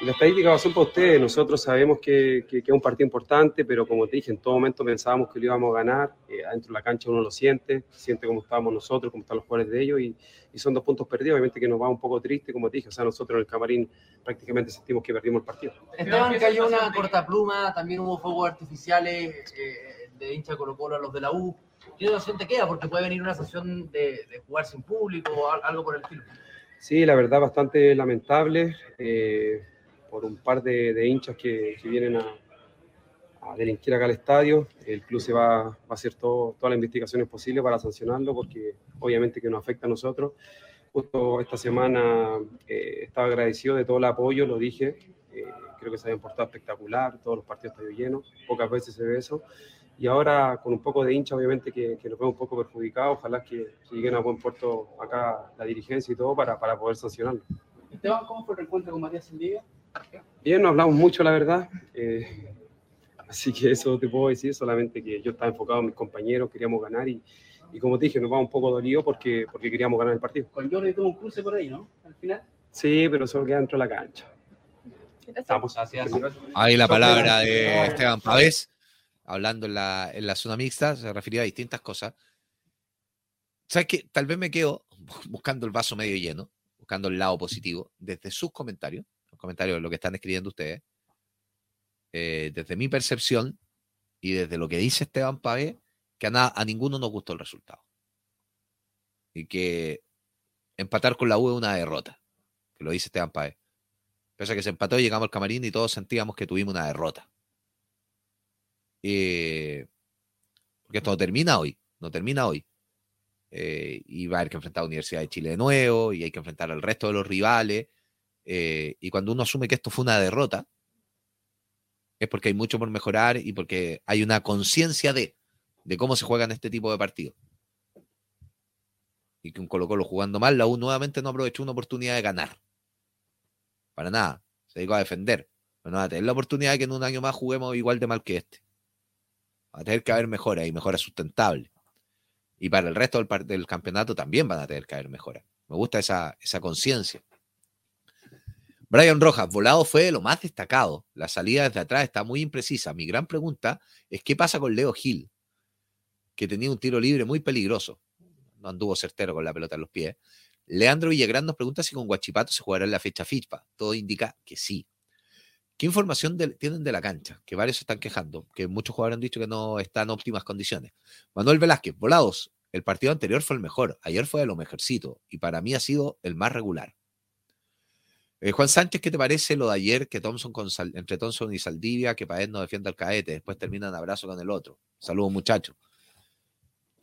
C: la estadística va a ser para ustedes. Nosotros sabemos que, que, que, es un partido importante, pero como te dije, en todo momento pensábamos que lo íbamos a ganar. Eh, adentro de la cancha uno lo siente, siente cómo estábamos nosotros, cómo están los jugadores de ellos, y, y, son dos puntos perdidos. Obviamente que nos va un poco triste, como te dije. O sea, nosotros en el camarín prácticamente sentimos que perdimos el partido.
D: Esteban, cayó una corta pluma, también hubo fuegos artificiales eh, de hincha Colo Colo a los de la U. ¿Qué situación te queda? Porque puede venir una sesión de, de jugar sin público o algo por el estilo.
C: Sí, la verdad, bastante lamentable eh, por un par de, de hinchas que, que vienen a, a, delinquir acá al estadio. El club se va, va a hacer todo, todas las investigaciones posibles para sancionarlo, porque obviamente que nos afecta a nosotros. Justo esta semana eh, estaba agradecido de todo el apoyo, lo dije. Eh, creo que se habían portado espectacular, todos los partidos están llenos, pocas veces se ve eso. Y ahora con un poco de hincha, obviamente que, que nos vemos un poco perjudicados, ojalá que, que lleguen a buen puerto acá la dirigencia y todo para, para poder sancionarlo.
D: Esteban, ¿cómo fue el reencuentro con Matías Saldivia?
C: Bien, no hablamos mucho, la verdad. Eh, así que eso te puedo decir, solamente que yo estaba enfocado en mis compañeros, queríamos ganar y, y como te dije, nos vamos un poco dolidos porque, porque queríamos ganar el partido.
D: Con Jordi tuvo un cruce por ahí, ¿no? Al final.
C: Sí, pero solo queda dentro de la cancha. Estamos
D: Gracias.
A: Ahí la palabra de Esteban Pavés, hablando en la, en la zona mixta, se refería a distintas cosas. ¿Sabes qué? Tal vez me quedo <laughs> buscando el vaso medio lleno, buscando el lado positivo, desde sus comentarios, comentarios lo que están escribiendo ustedes, eh, desde mi percepción y desde lo que dice Esteban Pavés, que a, ninguno nos gustó el resultado. Y que empatar con la U es una derrota, que lo dice Esteban Pavés. Pese a que se empató, llegamos al camarín y todos sentíamos que tuvimos una derrota. Porque esto no termina hoy, no termina hoy. Eh, y va a haber que enfrentar a la Universidad de Chile de nuevo, y hay que enfrentar al resto de los rivales. Eh, y cuando uno asume que esto fue una derrota, es porque hay mucho por mejorar y porque hay una conciencia de, cómo se juegan este tipo de partidos. Y que un Colo Colo jugando mal, la U nuevamente no aprovechó una oportunidad de ganar. Para nada. Se dedicó a defender. Pero no va a tener la oportunidad de que en un año más juguemos igual de mal que este. Va a tener que haber mejoras y mejoras sustentables. Y para el resto del, campeonato también van a tener que haber mejoras. Me gusta esa conciencia. Brian Rojas, volado fue de lo más destacado. La salida desde atrás está muy imprecisa. Mi gran pregunta es qué pasa con Leo Gil, que tenía un tiro libre muy peligroso. No anduvo certero con la pelota en los pies. Leandro Villagrán nos pregunta si con Guachipato se jugará en la fecha FIFA. Todo indica que sí. ¿Qué información del- tienen de la cancha? Que varios se están quejando, que muchos jugadores han dicho que no está en óptimas condiciones. Manuel Velázquez, volados. El partido anterior fue el mejor. Ayer fue de lo mejorcito. Y para mí ha sido el más regular. Eh, Juan Sánchez, ¿qué te parece lo de ayer que Thompson entre Thompson y Saldivia, que Paez no defiende al caete, después terminan abrazo con el otro? Saludos, muchachos.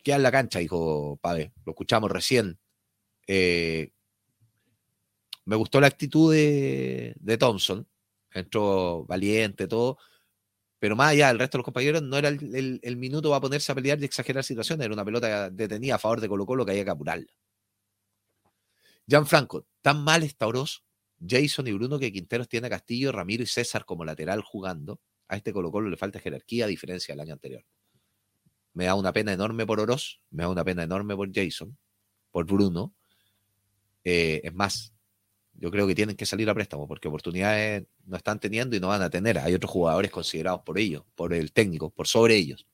A: Queda en la cancha, dijo Paez. Lo escuchamos recién. Eh, me gustó la actitud de, de Thompson. Entró valiente, todo. Pero más allá del resto de los compañeros, no era el minuto para ponerse a pelear y exagerar situaciones. Era una pelota detenida a favor de Colo Colo que había que apurarla. Gianfranco, tan mal está Oroz, Jason y Bruno que Quinteros tiene a Castillo, Ramiro y César como lateral jugando. A este Colo Colo le falta jerarquía a diferencia del año anterior. Me da una pena enorme por Oroz, me da una pena enorme por Jason, por Bruno. Eh, es más, yo creo que tienen que salir a préstamo porque oportunidades no están teniendo y no van a tener. Hay otros jugadores considerados por ellos, por el técnico, por sobre ellos.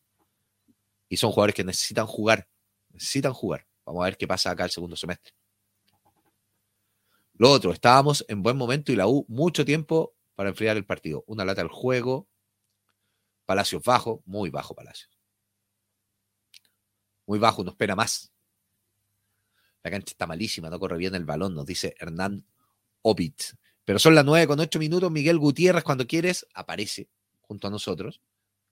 A: Y son jugadores que necesitan jugar, necesitan jugar. Vamos a ver qué pasa acá el segundo semestre. Lo otro, estábamos en buen momento y la U mucho tiempo para enfriar el partido. Una lata al juego. Palacios bajo, muy bajo Palacios. Muy bajo, no espera más. La cancha está malísima, no corre bien el balón, nos dice Hernán Obit. Pero son las 9 con 8 minutos. Miguel Gutiérrez, cuando quieres, aparece junto a nosotros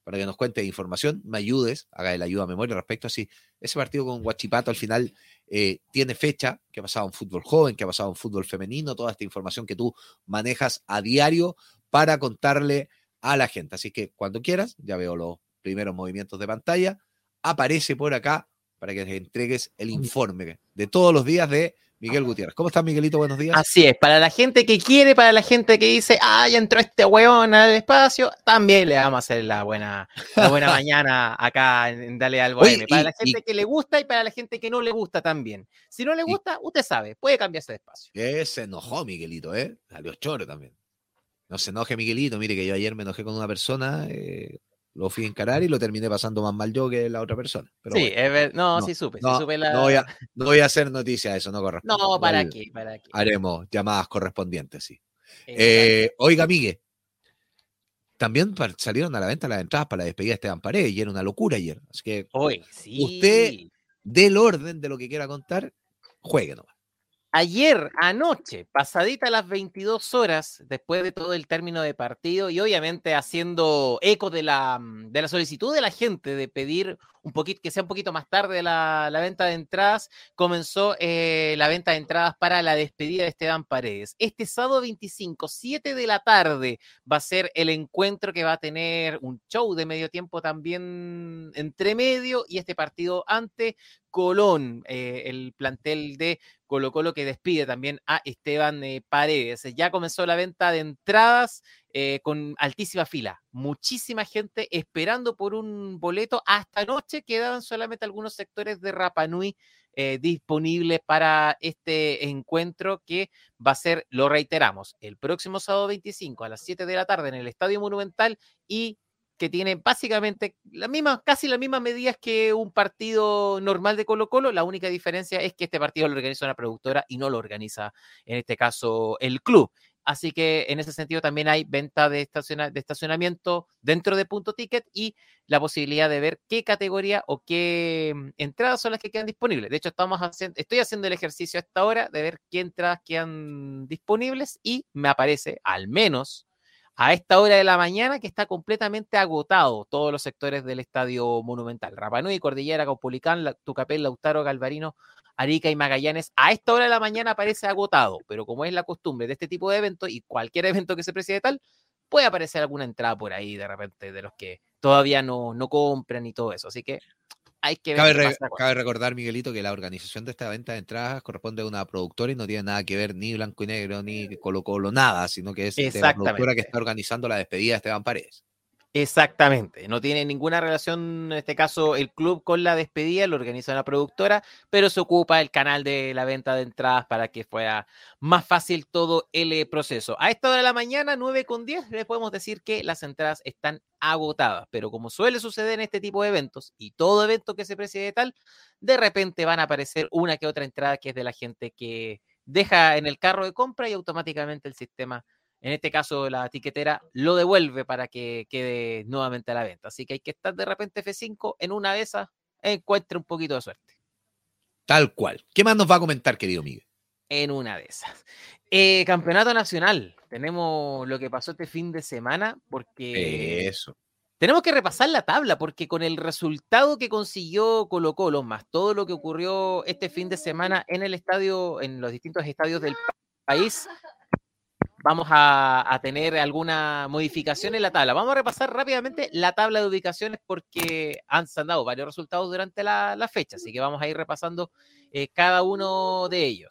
A: para que nos cuente información, me ayudes, haga el ayuda a memoria respecto a si ese partido con Guachipato al final eh, tiene fecha, que ha pasado en fútbol joven, que ha pasado en fútbol femenino, toda esta información que tú manejas a diario para contarle a la gente. Así que cuando quieras, ya veo los primeros movimientos de pantalla, aparece por acá para que te entregues el informe de todos los días de Miguel Gutiérrez. ¿Cómo estás, Miguelito? Buenos días.
G: Así es, para la gente que quiere, para la gente que dice, ah, ya entró este huevón al espacio, también le vamos a hacer la buena, la buena <laughs> mañana acá en Dale al
A: Oye,
G: Bohemio. Para
A: y-
G: la gente
A: y-
G: que le gusta y para la gente que no le gusta también. Si no le
A: Y-
G: gusta, usted sabe, puede cambiarse de espacio.
A: Que se enojó Miguelito, ¿eh? Salió choro también. No se enoje Miguelito, mire que yo ayer me enojé con una persona, eh, lo fui a encarar y lo terminé pasando más mal yo que la otra persona. Pero
G: sí,
A: bueno,
G: es ver- no,
A: no,
G: sí supe,
A: no,
G: sí supe la...
A: no, voy a, no voy a hacer noticia de eso, no corresponde.
G: No, ¿para qué? ¿Para qué?
A: Haremos llamadas correspondientes, sí. Eh, oiga, Miguel, también salieron a la venta las entradas para la despedida de Esteban Paredes y era una locura ayer. Así que
G: Hoy, sí.
A: usted- del orden de lo que quiera contar, juegue nomás.
G: Ayer, anoche, pasadita las 22 horas, después de todo el término de partido y obviamente haciendo eco de la, mm, de la solicitud de la gente de pedir un poquito, que sea un poquito más tarde la, la venta de entradas, comenzó eh, la venta de entradas para la despedida de Esteban Paredes. Este sábado 25, 7 de la tarde, va a ser el encuentro que va a tener un show de medio tiempo también entre medio y este partido ante Colón, eh, el plantel de Colo Colo que despide también a Esteban eh, Paredes. Ya comenzó la venta de entradas eh, con altísima fila. Muchísima gente esperando por un boleto. Hasta anoche quedaban solamente algunos sectores de Rapanui disponibles para este encuentro que va a ser, lo reiteramos, el próximo sábado 25 a las 7 de la tarde en el Estadio Monumental y que tiene básicamente la misma, casi las mismas medidas que un partido normal de Colo Colo. La única diferencia es que este partido lo organiza una productora y no lo organiza, en este caso, el club. Así que en ese sentido también hay venta de, de estacionamiento dentro de Punto Ticket y la posibilidad de ver qué categoría o qué mm, entradas son las que quedan disponibles. De hecho, estamos haciendo, estoy haciendo el ejercicio a esta hora de ver qué entradas quedan disponibles y me aparece, al menos a esta hora de la mañana que está completamente agotado todos los sectores del Estadio Monumental. Rapanui, Cordillera, Caupolicán, Tucapel, Lautaro, Galvarino, Arica y Magallanes. A esta hora de la mañana parece agotado, pero como es la costumbre de este tipo de eventos y cualquier <laughs> evento que se preside tal, puede aparecer alguna entrada por ahí de repente de los que todavía no, no compran y todo eso. Así que hay que
A: ver. Cabe, recordar, Miguelito, que la organización de esta venta de entradas corresponde a una productora y no tiene nada que ver ni Blanco y Negro, ni Colo Colo, nada, sino que es la productora que está organizando la despedida de Esteban Paredes.
G: Exactamente, no tiene ninguna relación en este caso el club con la despedida, lo organiza una productora, pero se ocupa el canal de la venta de entradas para que fuera más fácil todo el proceso. A esta hora de la mañana, 9 con 10, le podemos decir que las entradas están agotadas, pero como suele suceder en este tipo de eventos y todo evento que se preside tal, de repente van a aparecer una que otra entrada que es de la gente que deja en el carro de compra y automáticamente el sistema en este caso la etiquetera lo devuelve para que quede nuevamente a la venta. Así que hay que estar de repente F5 en una de esas, encuentre un poquito de suerte.
A: Tal cual. ¿Qué más nos va a comentar, querido Miguel?
G: En una de esas. Eh, campeonato Nacional. Tenemos lo que pasó este fin de semana porque...
A: Eso.
G: Tenemos que repasar la tabla porque con el resultado que consiguió Colo Colo, más todo lo que ocurrió este fin de semana en el estadio, en los distintos estadios del país, vamos a, tener alguna modificación en la tabla. Vamos a repasar rápidamente la tabla de ubicaciones porque han, se han dado varios resultados durante la, fecha, así que vamos a ir repasando eh, cada uno de ellos.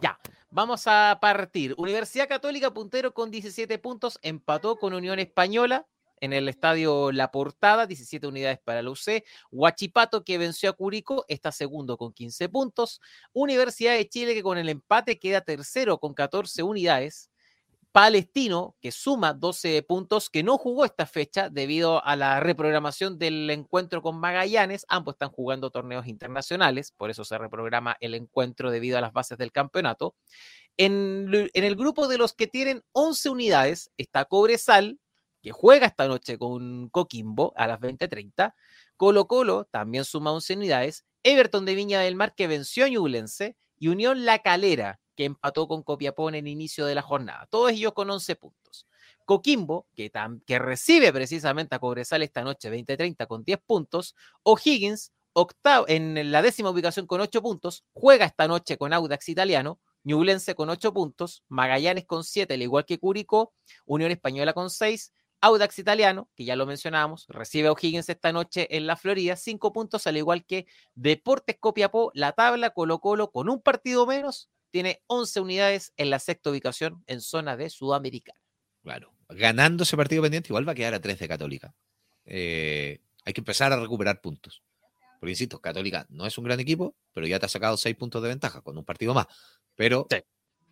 G: Ya, vamos a partir. Universidad Católica puntero con 17 puntos, empató con Unión Española en el estadio La Portada, 17 unidades para la UC. Huachipato, que venció a Curicó, está segundo con 15 puntos. Universidad de Chile, que con el empate queda tercero con 14 unidades. Palestino, que suma 12 puntos, que no jugó esta fecha debido a la reprogramación del encuentro con Magallanes. Ambos están jugando torneos internacionales, por eso se reprograma el encuentro debido a las bases del campeonato. En, en el grupo de los que tienen 11 unidades está Cobresal, que juega esta noche con Coquimbo a las 20:30. Colo Colo también suma 11 unidades. Everton de Viña del Mar que venció a Ñublense y Unión La Calera que empató con Copiapó en el inicio de la jornada. Todos ellos con 11 puntos. Coquimbo, que, que recibe precisamente a Cobresal esta noche 20:30 con 10 puntos. O'Higgins, en la décima ubicación con 8 puntos, juega esta noche con Audax Italiano. Ñublense con 8 puntos, Magallanes con 7, al igual que Curicó, Unión Española con 6, Audax Italiano, que ya lo mencionábamos, recibe a O'Higgins esta noche en la Florida, cinco puntos, al igual que Deportes Copiapó, la tabla Colo Colo con un partido menos, tiene 11 unidades en la sexta ubicación en zona de Sudamericana.
A: Claro, ganando ese partido pendiente, igual va a quedar a 3 de Católica. Eh, hay que empezar a recuperar puntos. Porque insisto, Católica no es un gran equipo, pero ya te ha sacado 6 puntos de ventaja con un partido más. Pero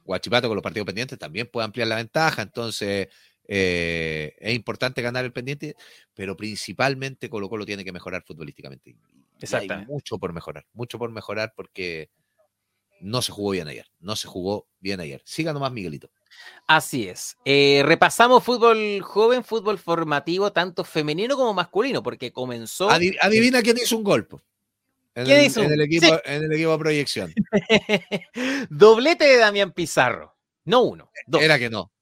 A: Guachipato con los partidos pendientes también puede ampliar la ventaja, entonces eh, es importante ganar el pendiente, pero principalmente Colo Colo tiene que mejorar futbolísticamente. Hay mucho por mejorar, mucho por mejorar porque no se jugó bien ayer, no se jugó bien ayer. Siga nomás, Miguelito.
G: Así es. Eh, repasamos fútbol joven, fútbol formativo, tanto femenino como masculino, porque comenzó.
A: adivina quién hizo un golpe. En,
G: ¿Qué
A: el,
G: dice
A: en el equipo,
G: Sí.
A: en el equipo de proyección. <laughs>
G: Doblete de Damián Pizarro. No uno, dos.
A: Era que no.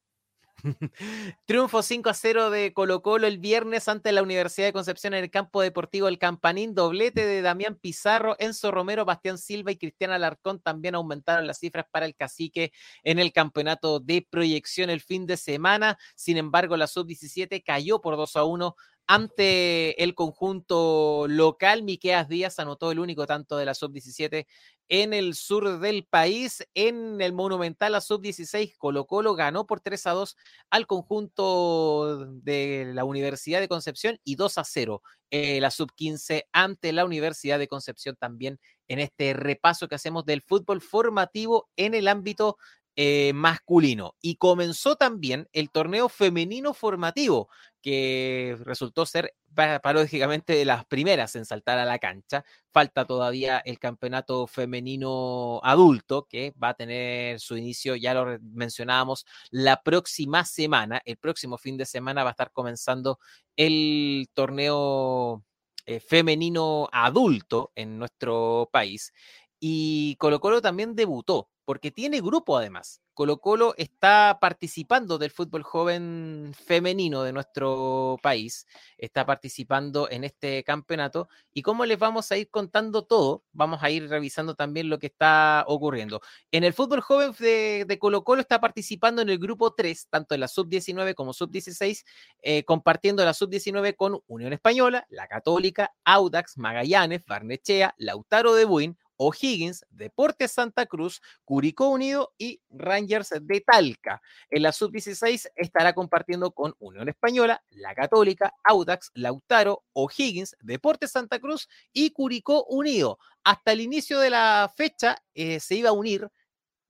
A: <laughs>
G: Triunfo 5 a 0 de Colo Colo el viernes ante la Universidad de Concepción en el campo deportivo El Campanín. Doblete de Damián Pizarro, Enzo Romero, Bastián Silva y Cristian Alarcón también aumentaron las cifras para el cacique en el campeonato de proyección el fin de semana. Sin embargo, la sub-17 cayó por 2 a 1 ante el conjunto local. Miqueas Díaz anotó el único tanto de la sub-17 en el sur del país. En el Monumental, la sub-16, Colo Colo ganó por 3 a 2 al conjunto de la Universidad de Concepción y 2 a 0 eh, la sub-15 ante la Universidad de Concepción también en este repaso que hacemos del fútbol formativo en el ámbito eh, masculino. Y comenzó también el torneo femenino formativo, que resultó ser pa- paradójicamente de las primeras en saltar a la cancha. Falta todavía el campeonato femenino adulto, que va a tener su inicio, ya lo mencionábamos, la próxima semana. El próximo fin de semana va a estar comenzando el torneo eh, femenino adulto en nuestro país. Y Colo Colo también debutó, porque tiene grupo además. Colo Colo está participando del fútbol joven femenino de nuestro país, está participando en este campeonato. Y como les vamos a ir contando todo, vamos a ir revisando también lo que está ocurriendo. En el fútbol joven de, Colo Colo está participando en el grupo 3, tanto en la sub-19 como sub-16, eh, compartiendo la sub-19 con Unión Española, La Católica, Audax, Magallanes, Barnechea, Lautaro de Buin, O'Higgins, Deportes Santa Cruz, Curicó Unido y Rangers de Talca. En la sub-16 estará compartiendo con Unión Española, La Católica, Audax, Lautaro, O'Higgins, Deportes Santa Cruz y Curicó Unido. Hasta el inicio de la fecha eh, se iba a unir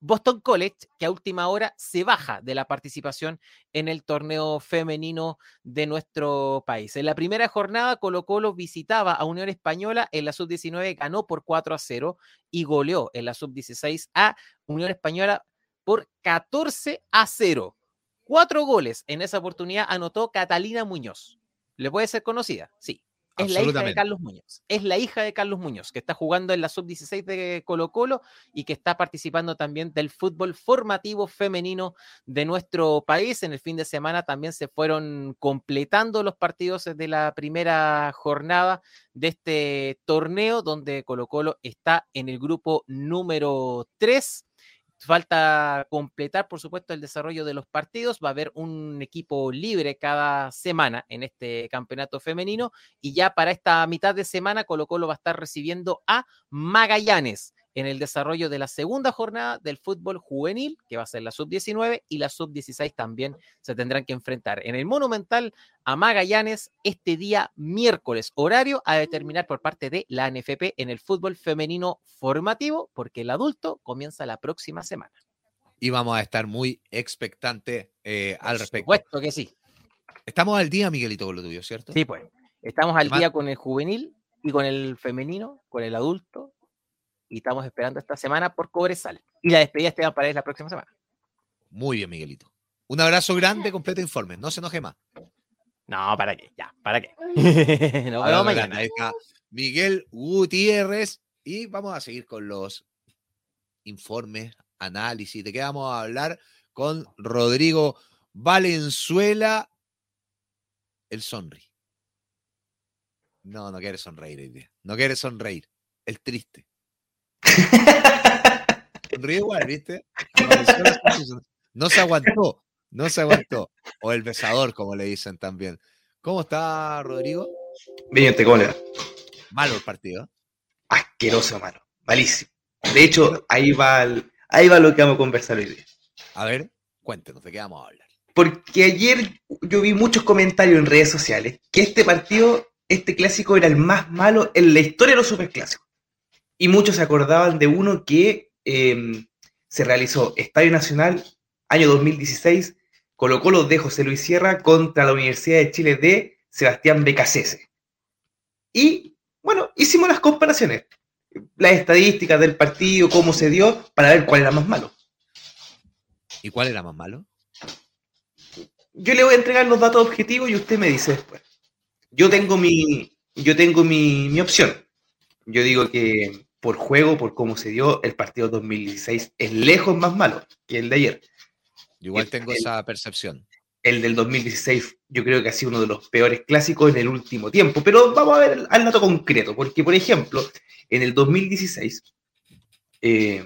G: Boston College, que a última hora se baja de la participación en el torneo femenino de nuestro país. En la primera jornada, Colo Colo visitaba a Unión Española, en la sub-19 ganó por 4 a 0 y goleó en la sub-16 a Unión Española por 14 a 0. Cuatro goles en esa oportunidad anotó Catalina Muñoz. ¿Le puede ser conocida? Sí. Es la hija de. Carlos Muñoz. Es la hija de Carlos Muñoz, que está jugando en la sub-16 de Colo Colo y que está participando también del fútbol formativo femenino de nuestro país. En el fin de semana también se fueron completando los partidos de la primera jornada de este torneo, donde Colo Colo está en el grupo número 3. Falta completar, por supuesto, el desarrollo de los partidos. Va a haber un equipo libre cada semana en este campeonato femenino. Y ya para esta mitad de semana, Colo Colo va a estar recibiendo a Magallanes en el desarrollo de la segunda jornada del fútbol juvenil, que va a ser la sub-19 y la sub-16 también se tendrán que enfrentar en el Monumental a Magallanes este día miércoles, horario a determinar por parte de la NFP en el fútbol femenino formativo, porque el adulto comienza la próxima semana.
A: Y vamos a estar muy expectantes eh, al
G: Por
A: respecto.
G: supuesto que sí.
A: Estamos al día, Miguelito, con lo tuyo, ¿cierto?
G: Sí, pues. Estamos al
A: Además-
G: día con el juvenil y con el femenino, con el adulto, y estamos esperando esta semana por Cobresal. Y la despedida de Esteban Paredes la próxima semana.
A: Muy bien, Miguelito. Un abrazo grande, completo informe. No se enoje más.
G: No, ¿para qué? Ya, ¿para qué? Nos vemos <laughs> mañana.
A: Ahí está Miguel Gutiérrez. Y vamos a seguir con los informes, análisis. ¿De qué vamos a hablar? Con Rodrigo Valenzuela. El sonri. No, no quiere sonreír hoy día. No quiere sonreír. El triste. Sonríe igual, ¿viste? No se aguantó. No se aguantó. O el besador, como le dicen también. ¿Cómo está, Rodrigo?
H: Bien, ¿cómo le va?
A: Malo el partido. ¿eh?
H: Asqueroso, mano. Malísimo. De hecho, ahí va, el- ahí va lo que vamos a conversar hoy día.
A: A ver, cuéntenos, ¿de qué vamos a hablar?
H: Porque ayer yo vi muchos comentarios en redes sociales que este partido, este clásico era el más malo en la historia de los superclásicos. Y muchos se acordaban de uno que eh, se realizó Estadio Nacional, año 2016, Colo Colo de José Luis Sierra contra la Universidad de Chile de Sebastián Becasese. Y bueno, hicimos las comparaciones, las estadísticas del partido, cómo se dio, para ver cuál era más malo.
A: ¿Y cuál era más malo?
H: yo le voy a entregar los datos objetivos y usted me dice después. Yo tengo mi, yo tengo mi, mi opción. Yo digo que por juego, por cómo se dio, el partido 2016 es lejos más malo que el de ayer.
A: igual tengo esa percepción.
H: El del 2016 yo creo que ha sido uno de los peores clásicos en el último tiempo, pero vamos a ver al dato concreto, porque por ejemplo, en el 2016, eh,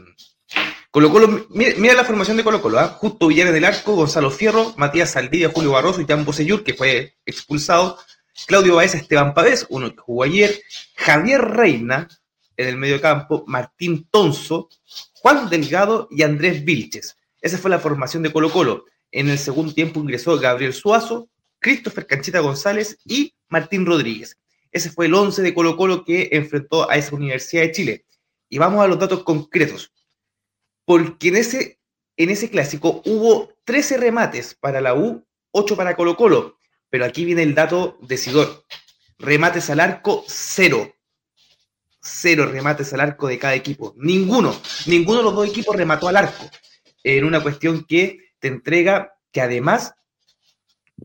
H: Colo Colo, mira, la formación de Colo Colo, ¿ah? Justo Villares del Arco, Gonzalo Fierro, Matías Saldivia, Julio Barroso y Jan Bosellur, que fue expulsado, Claudio Baez, Esteban Pavés, uno que jugó ayer, Javier Reina en el medio campo, Martín Tonso, Juan Delgado y Andrés Vilches. Esa fue la formación de Colo Colo. En el segundo tiempo ingresó Gabriel Suazo, Christopher Canchita González y Martín Rodríguez. Ese fue el 11 de Colo Colo que enfrentó a esa Universidad de Chile. Y vamos a los datos concretos. Porque en ese, en ese clásico hubo 13 remates para la U, 8 para Colo Colo. Pero aquí viene el dato decidor. Remates al arco, cero. Cero remates al arco de cada equipo. Ninguno. Ninguno de los dos equipos remató al arco. En una cuestión que te entrega que además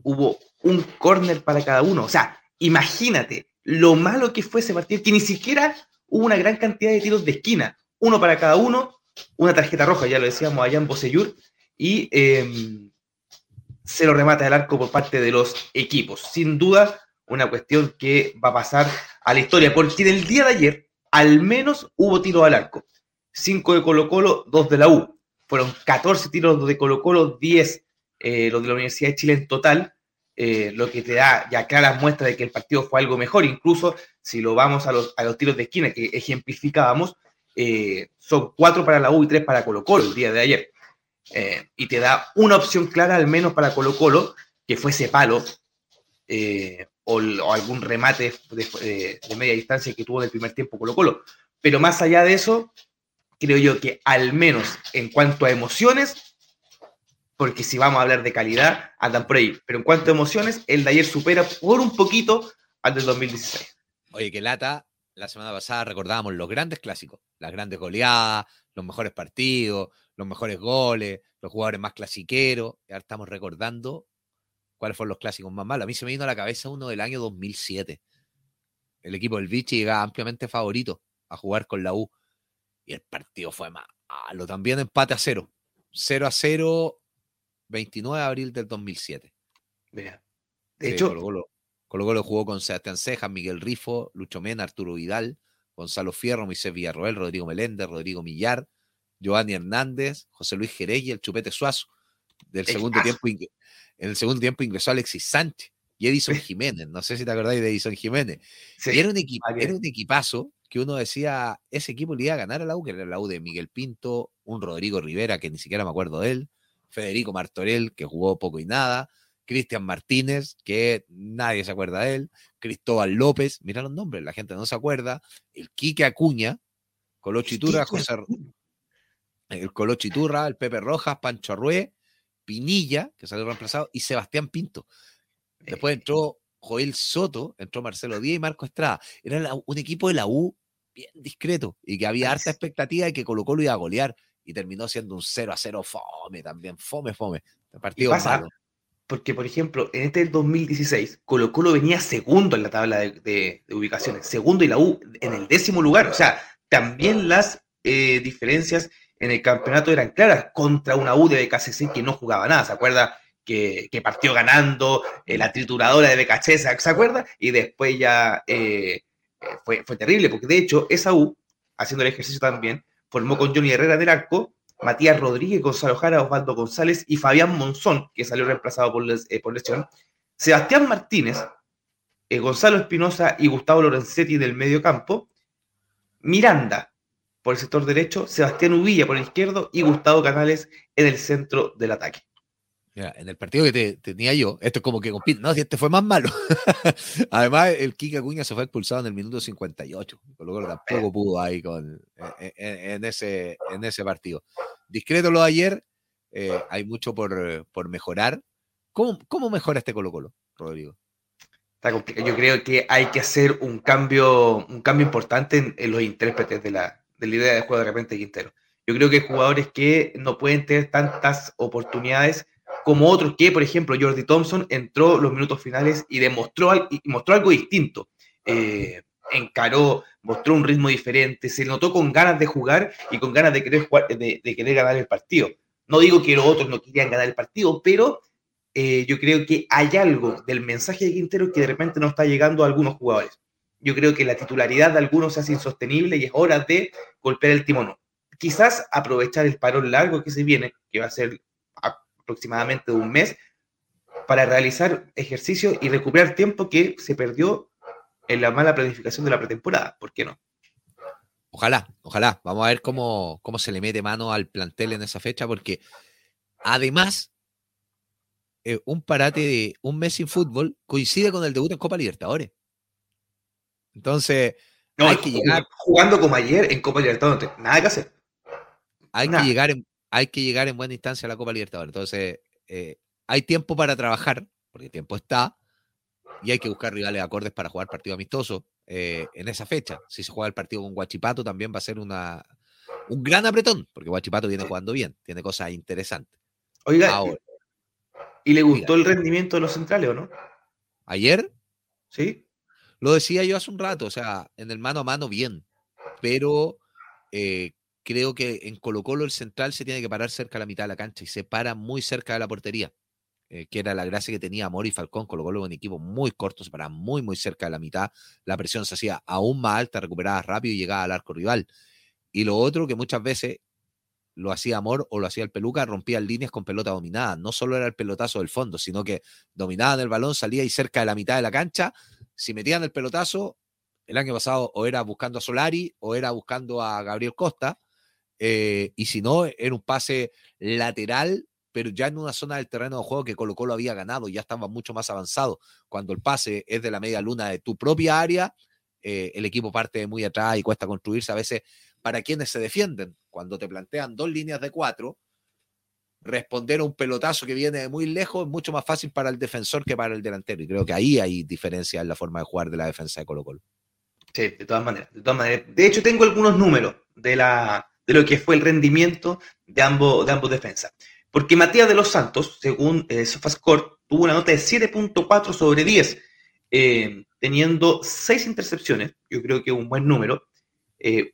H: hubo un córner para cada uno. O sea, imagínate lo malo que fue ese partido, que ni siquiera hubo una gran cantidad de tiros de esquina. Uno para cada uno, una tarjeta roja, ya lo decíamos allá en Boseyur, y eh, se lo remata el arco por parte de los equipos. Sin duda, una cuestión que va a pasar a la historia, porque en el día de ayer al menos hubo tiro al arco. Cinco de Colo Colo, dos de la U. Fueron 14 tiros de Colo Colo, 10 eh, los de la Universidad de Chile en total, eh, lo que te da ya claras muestras de que el partido fue algo mejor. Incluso si lo vamos a los, a los tiros de esquina que ejemplificábamos, eh, son cuatro para la U y tres para Colo Colo el día de ayer. Eh, y te da una opción clara al menos para Colo Colo, que fuese palo eh, o, algún remate de, media distancia que tuvo en el primer tiempo Colo Colo. Pero más allá de eso, creo yo que al menos en cuanto a emociones, porque si vamos a hablar de calidad, andan por ahí, pero en cuanto a emociones, el de ayer supera por un poquito al del 2016.
A: Oye, que lata, la semana pasada recordábamos los grandes clásicos, las grandes goleadas, los mejores partidos, los mejores goles, los jugadores más clasiqueros. Ahora estamos recordando cuáles fueron los clásicos más malos. A mí se me vino a la cabeza uno del año 2007. El equipo del Vichy llegaba ampliamente favorito a jugar con la U. Y el partido fue malo. También empate a cero. 0 a 0, 29 de abril del 2007.
H: De hecho,
A: Colo Colo jugó con Sebastián Cejas, Miguel Rifo, Lucho Mena, Arturo Vidal, Gonzalo Fierro, Moisés Villarroel, Rodrigo Meléndez, Rodrigo Millar, Giovanni Hernández, José Luis Jerez y el Chupete Suazo. Del segundo tiempo, en el segundo tiempo ingresó Alexis Sánchez y Edison Jiménez. No sé si te acordáis de Edison Jiménez. era, un era un equipazo que uno decía, ese equipo le iba a ganar a la U, que era la U de Miguel Pinto, un Rodrigo Rivera, que ni siquiera me acuerdo de él, Federico Martorell, que jugó poco y nada, Cristian Martínez, que nadie se acuerda de él, Cristóbal López, mira los nombres, la gente no se acuerda, el Quique Acuña, Colocho Iturra, José, el Colocho Iturra, el Pepe Rojas, Pancho Arrué, Pinilla, que salió reemplazado, y Sebastián Pinto. Después entró Joel Soto, entró Marcelo Díaz y Marco Estrada. Era un equipo de la U bien discreto y que había harta expectativa de que colocó lo iba a golear y terminó siendo un 0 a 0 fome también, fome, fome. El partido malo
H: porque, por ejemplo, en este 2016, Colo Colo venía segundo en la tabla de, ubicaciones, segundo y la U en el décimo lugar. O sea, también las eh, diferencias en el campeonato eran claras contra una U de BKCC que no jugaba nada. ¿Se acuerda? Que, partió ganando eh, la trituradora de BKC, ¿se acuerda? Y después ya eh, fue, fue terrible, porque de hecho esa U, haciendo el ejercicio también, formó con Johnny Herrera del arco, Matías Rodríguez, Gonzalo Jara, Osvaldo González y Fabián Monzón, que salió reemplazado por, eh, lesión. Sebastián Martínez, eh, Gonzalo Espinosa y Gustavo Lorenzetti del medio campo. Miranda por el sector derecho, Sebastián Uvilla por el izquierdo y Gustavo Canales en el centro del ataque.
A: Mira, en el partido que tenía yo, esto es como que compite, no, si este fue más malo. <laughs> Además, el Kike Acuña se fue expulsado en el minuto 58, con lo cual tampoco pudo ahí con, en, ese, en ese partido. Discreto lo de ayer, eh, hay mucho por, por mejorar. ¿Cómo, ¿Cómo, mejora este Colo Colo, Rodrigo?
H: Yo creo que hay que hacer un cambio, un cambio importante en, los intérpretes de la, de la idea de juego de repente Quintero. Yo creo que hay jugadores que no pueden tener tantas oportunidades como otros que, por ejemplo, Jordi Thompson entró los minutos finales y demostró algo distinto. Eh, encaró, mostró un ritmo diferente, se notó con ganas de jugar y con ganas de querer, de, querer ganar el partido. No digo que los otros no querían ganar el partido, pero eh, yo creo que hay algo del mensaje de Quintero que de repente no está llegando a algunos jugadores. Yo creo que la titularidad de algunos se hace insostenible y es hora de golpear el timón. Quizás aprovechar el parón largo que se viene, que va a ser aproximadamente un mes, para realizar ejercicio y recuperar tiempo que se perdió en la mala planificación de la pretemporada. ¿Por qué no?
A: Ojalá, ojalá. Vamos a ver cómo, cómo se le mete mano al plantel en esa fecha, porque además, eh, un parate de un mes sin fútbol coincide con el debut en Copa Libertadores. Entonces,
H: hay que llegar. Jugando como ayer en Copa Libertadores, nada que hacer.
A: Hay, que llegar, en, hay que llegar en buena instancia a la Copa Libertadores. Entonces, eh, hay tiempo para trabajar, porque el tiempo está, y hay que buscar rivales acordes para jugar partido amistoso eh, en esa fecha. Si se juega el partido con Guachipato, también va a ser una, un gran apretón, porque Guachipato viene jugando bien, tiene cosas interesantes.
H: Oiga, ¿y le gustó el rendimiento de los centrales o no?
A: ¿Ayer?
H: Sí.
A: Lo decía yo hace un rato, o sea, en el mano a mano bien, pero eh, creo que en Colo Colo el central se tiene que parar cerca de la mitad de la cancha y se para muy cerca de la portería. Eh, que era la gracia que tenía Amor y Falcón, Colo Colo en equipo muy corto, para muy, muy cerca de la mitad, la presión se hacía aún más alta, recuperaba rápido y llegaba al arco rival. Y lo otro que muchas veces lo hacía Amor o lo hacía el Peluca, rompía líneas con pelota dominada. No solo era el pelotazo del fondo, sino que dominaban el balón, salía y cerca de la mitad de la cancha, si metían el pelotazo, el año pasado o era buscando a Solari o era buscando a Gabriel Costa, eh, y si no, era un pase lateral pero ya en una zona del terreno de juego que Colo Colo había ganado, ya estaba mucho más avanzado. Cuando el pase es de la media luna de tu propia área, eh, el equipo parte muy atrás y cuesta construirse a veces para quienes se defienden. Cuando te plantean dos líneas de cuatro, responder a un pelotazo que viene de muy lejos es mucho más fácil para el defensor que para el delantero. Y creo que ahí hay diferencia en la forma de jugar de la defensa de Colo Colo.
H: Sí, de todas maneras. De, todas maneras. de hecho, tengo algunos números de, la, de lo que fue el rendimiento de ambos, de ambos defensas. Porque Matías de los Santos, según eh, Sofascore, tuvo una nota de 7.4 sobre 10, eh, teniendo 6 intercepciones, yo creo que un buen número, eh,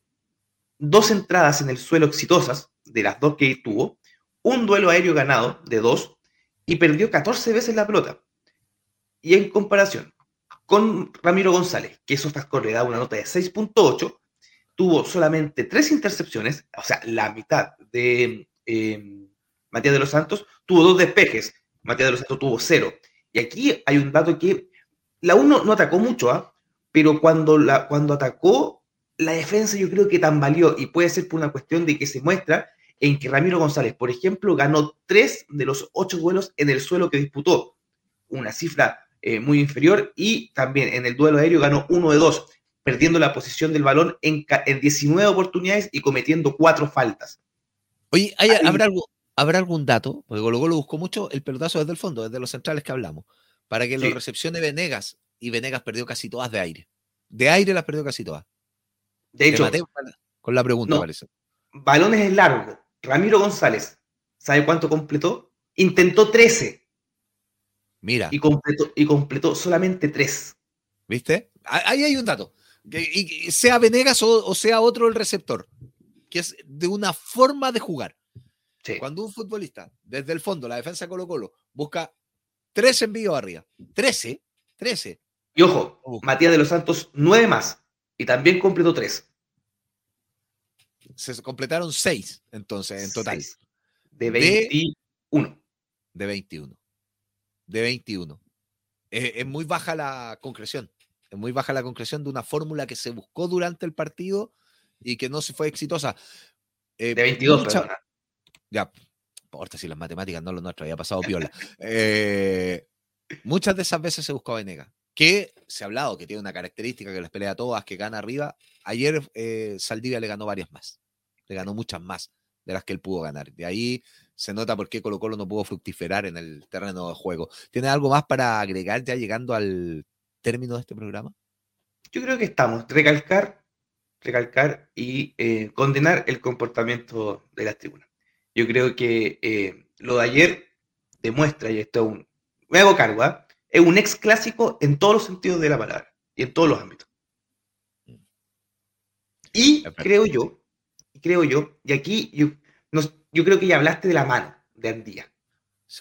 H: dos entradas en el suelo exitosas, de las dos que tuvo, un duelo aéreo ganado de dos, y perdió 14 veces la pelota. Y en comparación con Ramiro González, que Sofascore le da una nota de 6.8, tuvo solamente tres intercepciones, o sea, la mitad de Matías de los Santos tuvo dos despejes, Matías de los Santos tuvo cero. Y aquí hay un dato que la uno no atacó mucho, ¿ah? pero cuando, la, cuando atacó, la defensa yo creo que tambaleó y puede ser por una cuestión de que se muestra en que Ramiro González, por ejemplo, ganó tres de los ocho duelos en el suelo que disputó, una cifra eh, muy inferior, y también en el duelo aéreo ganó uno de dos, perdiendo la posición del balón en, en 19 oportunidades y cometiendo cuatro faltas.
A: Oye, ¿habrá algo, ¿Habrá algún dato? Porque Colo Colo buscó mucho el pelotazo desde el fondo, desde los centrales que hablamos, para que lo recepcione Venegas y Venegas perdió casi todas de aire. De aire las perdió casi todas.
H: De hecho,
A: con la pregunta, parece.
H: Balones en largo. Ramiro González, ¿sabe cuánto completó? Intentó 13.
A: Mira.
H: Y completó, y completó solamente 3.
A: ¿Viste? Ahí hay un dato. y sea Venegas o, o sea otro el receptor, que es de una forma de jugar. Cuando un futbolista, desde el fondo, la defensa Colo Colo, busca tres envíos arriba, 13, 13.
H: Y ojo, Matías de los Santos, nueve más. Y también completó tres.
A: Se completaron seis, entonces, en total.
H: De 21.
A: De, 21. De 21. Es, muy baja la concreción. Es muy baja la concreción de una fórmula que se buscó durante el partido y que no se fue exitosa.
H: Eh, de 22,
A: ya, importa si las matemáticas no lo nuestro, había pasado piola. <laughs> Eh, muchas de esas veces se buscó Venega, que se ha hablado que tiene una característica que les pelea a todas, que gana arriba. Ayer eh, Saldivia le ganó varias más, le ganó muchas más de las que él pudo ganar. De ahí se nota por qué Colo Colo no pudo fructiferar en el terreno de juego. ¿Tiene algo más para agregar ya llegando al término de este programa?
H: Yo creo que estamos. Recalcar, recalcar y eh, condenar el comportamiento de las tribunas. Yo creo que eh, lo de ayer demuestra, y esto es un, me hago cargo, ¿ah? es un ex clásico en todos los sentidos de la palabra y en todos los ámbitos. Y
A: Es verdad.
H: creo yo, creo yo, y aquí yo, nos- yo creo que ya hablaste de la mano de Andía.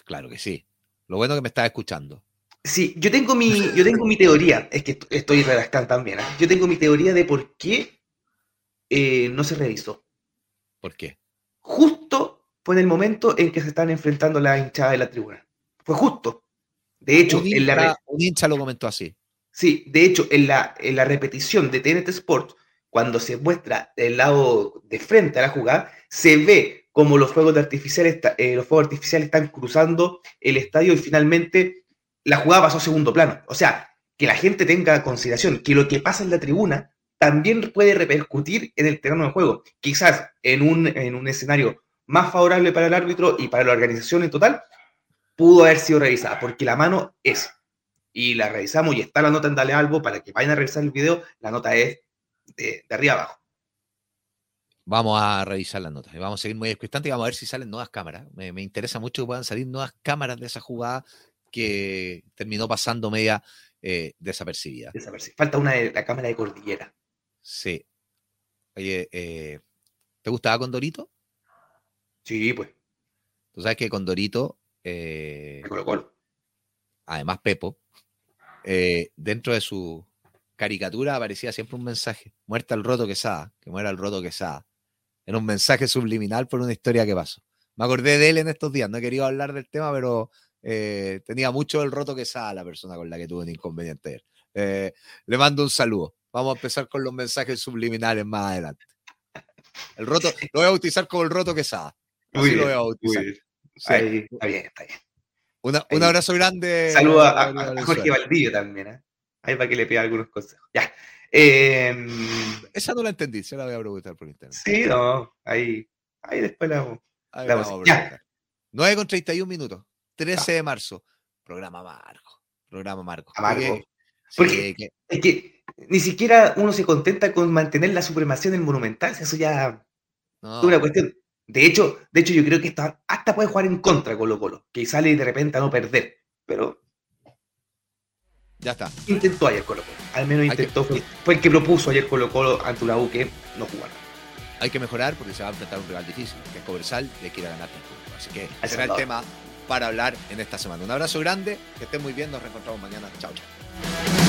A: Claro que sí. Lo bueno que me estás escuchando.
H: Sí, yo tengo mi, yo tengo mi teoría, es que est- estoy redactando también, ¿eh? yo tengo mi teoría de por qué eh, no se revisó.
A: ¿Por qué?
H: Justo fue en el momento en que se están enfrentando la hinchada de la tribuna. Fue justo. De hecho,
A: un,
H: en la,
A: hincha, un hincha lo comentó así.
H: Sí, de hecho, en la, en la repetición de TNT Sports, cuando se muestra el lado de frente a la jugada, se ve como los fuegos, de eh, artificiales están cruzando el estadio y finalmente la jugada pasó a segundo plano. O sea, que la gente tenga consideración que lo que pasa en la tribuna también puede repercutir en el terreno de juego. Quizás en un, en un escenario más favorable para el árbitro y para la organización en total, pudo haber sido revisada, porque la mano es y la revisamos y está la nota en Dale Albo para que vayan a revisar el video, la nota es de, de arriba abajo.
A: Vamos a revisar las notas y vamos a seguir muy expectantes y vamos a ver si salen nuevas cámaras. Me, me interesa mucho que puedan salir nuevas cámaras de esa jugada que terminó pasando media eh, desapercibida.
H: Falta una de la cámara de cordillera.
A: Sí. Oye, eh, ¿te gustaba Condorito?
H: Sí, pues,
A: Tú sabes que Condorito, eh,
H: de Colo Colo.
A: además Pepo, eh, dentro de su caricatura aparecía siempre un mensaje. Muerta el roto Quesada, que muera el roto Quesada. Era un mensaje subliminal por una historia que pasó. Me acordé de él en estos días, no he querido hablar del tema, pero eh, tenía mucho el roto Quesada la persona con la que tuve un inconveniente. Eh, le mando un saludo. Vamos a empezar con los mensajes subliminales más adelante. El roto, lo voy a bautizar como el roto Quesada. Así lo voy a bautizar. Sí.
H: Está bien, está bien.
A: Una- un abrazo grande.
H: Saludos a,
A: Valenzuela.
H: Jorge Valdivia también, ¿eh? Ahí para que le pida algunos consejos. Ya. Eh,
A: Esa no la entendí, se la voy a preguntar por internet.
H: sí, no, ahí, ahí después la.
A: Ahí
H: la
A: vamos a
H: Ya.
A: preguntar. 9 con 31 minutos, 13 de marzo. Programa Marco. Programa Marco.
H: Amargo.
A: Sí,
H: Porque-
A: que-
H: Es que ni siquiera uno se contenta con mantener la supremacía en el Monumental, eso ya
A: no,
H: es una cuestión. De hecho, de hecho, yo creo que esta, hasta puede jugar en contra Colo Colo, que sale de repente a no perder. Pero
A: ya está.
H: intentó ayer Colo Colo. Al menos
A: Hay que-
H: intentó. Fue, el que propuso ayer Colo Colo ante una U que no jugara.
A: Hay que mejorar porque se va a enfrentar un rival difícil, que es que ir a ganar con punto. Así que
H: Al
A: será el tema para hablar en esta semana. Un abrazo grande, que estén muy bien, nos reencontramos mañana. Chao, chao.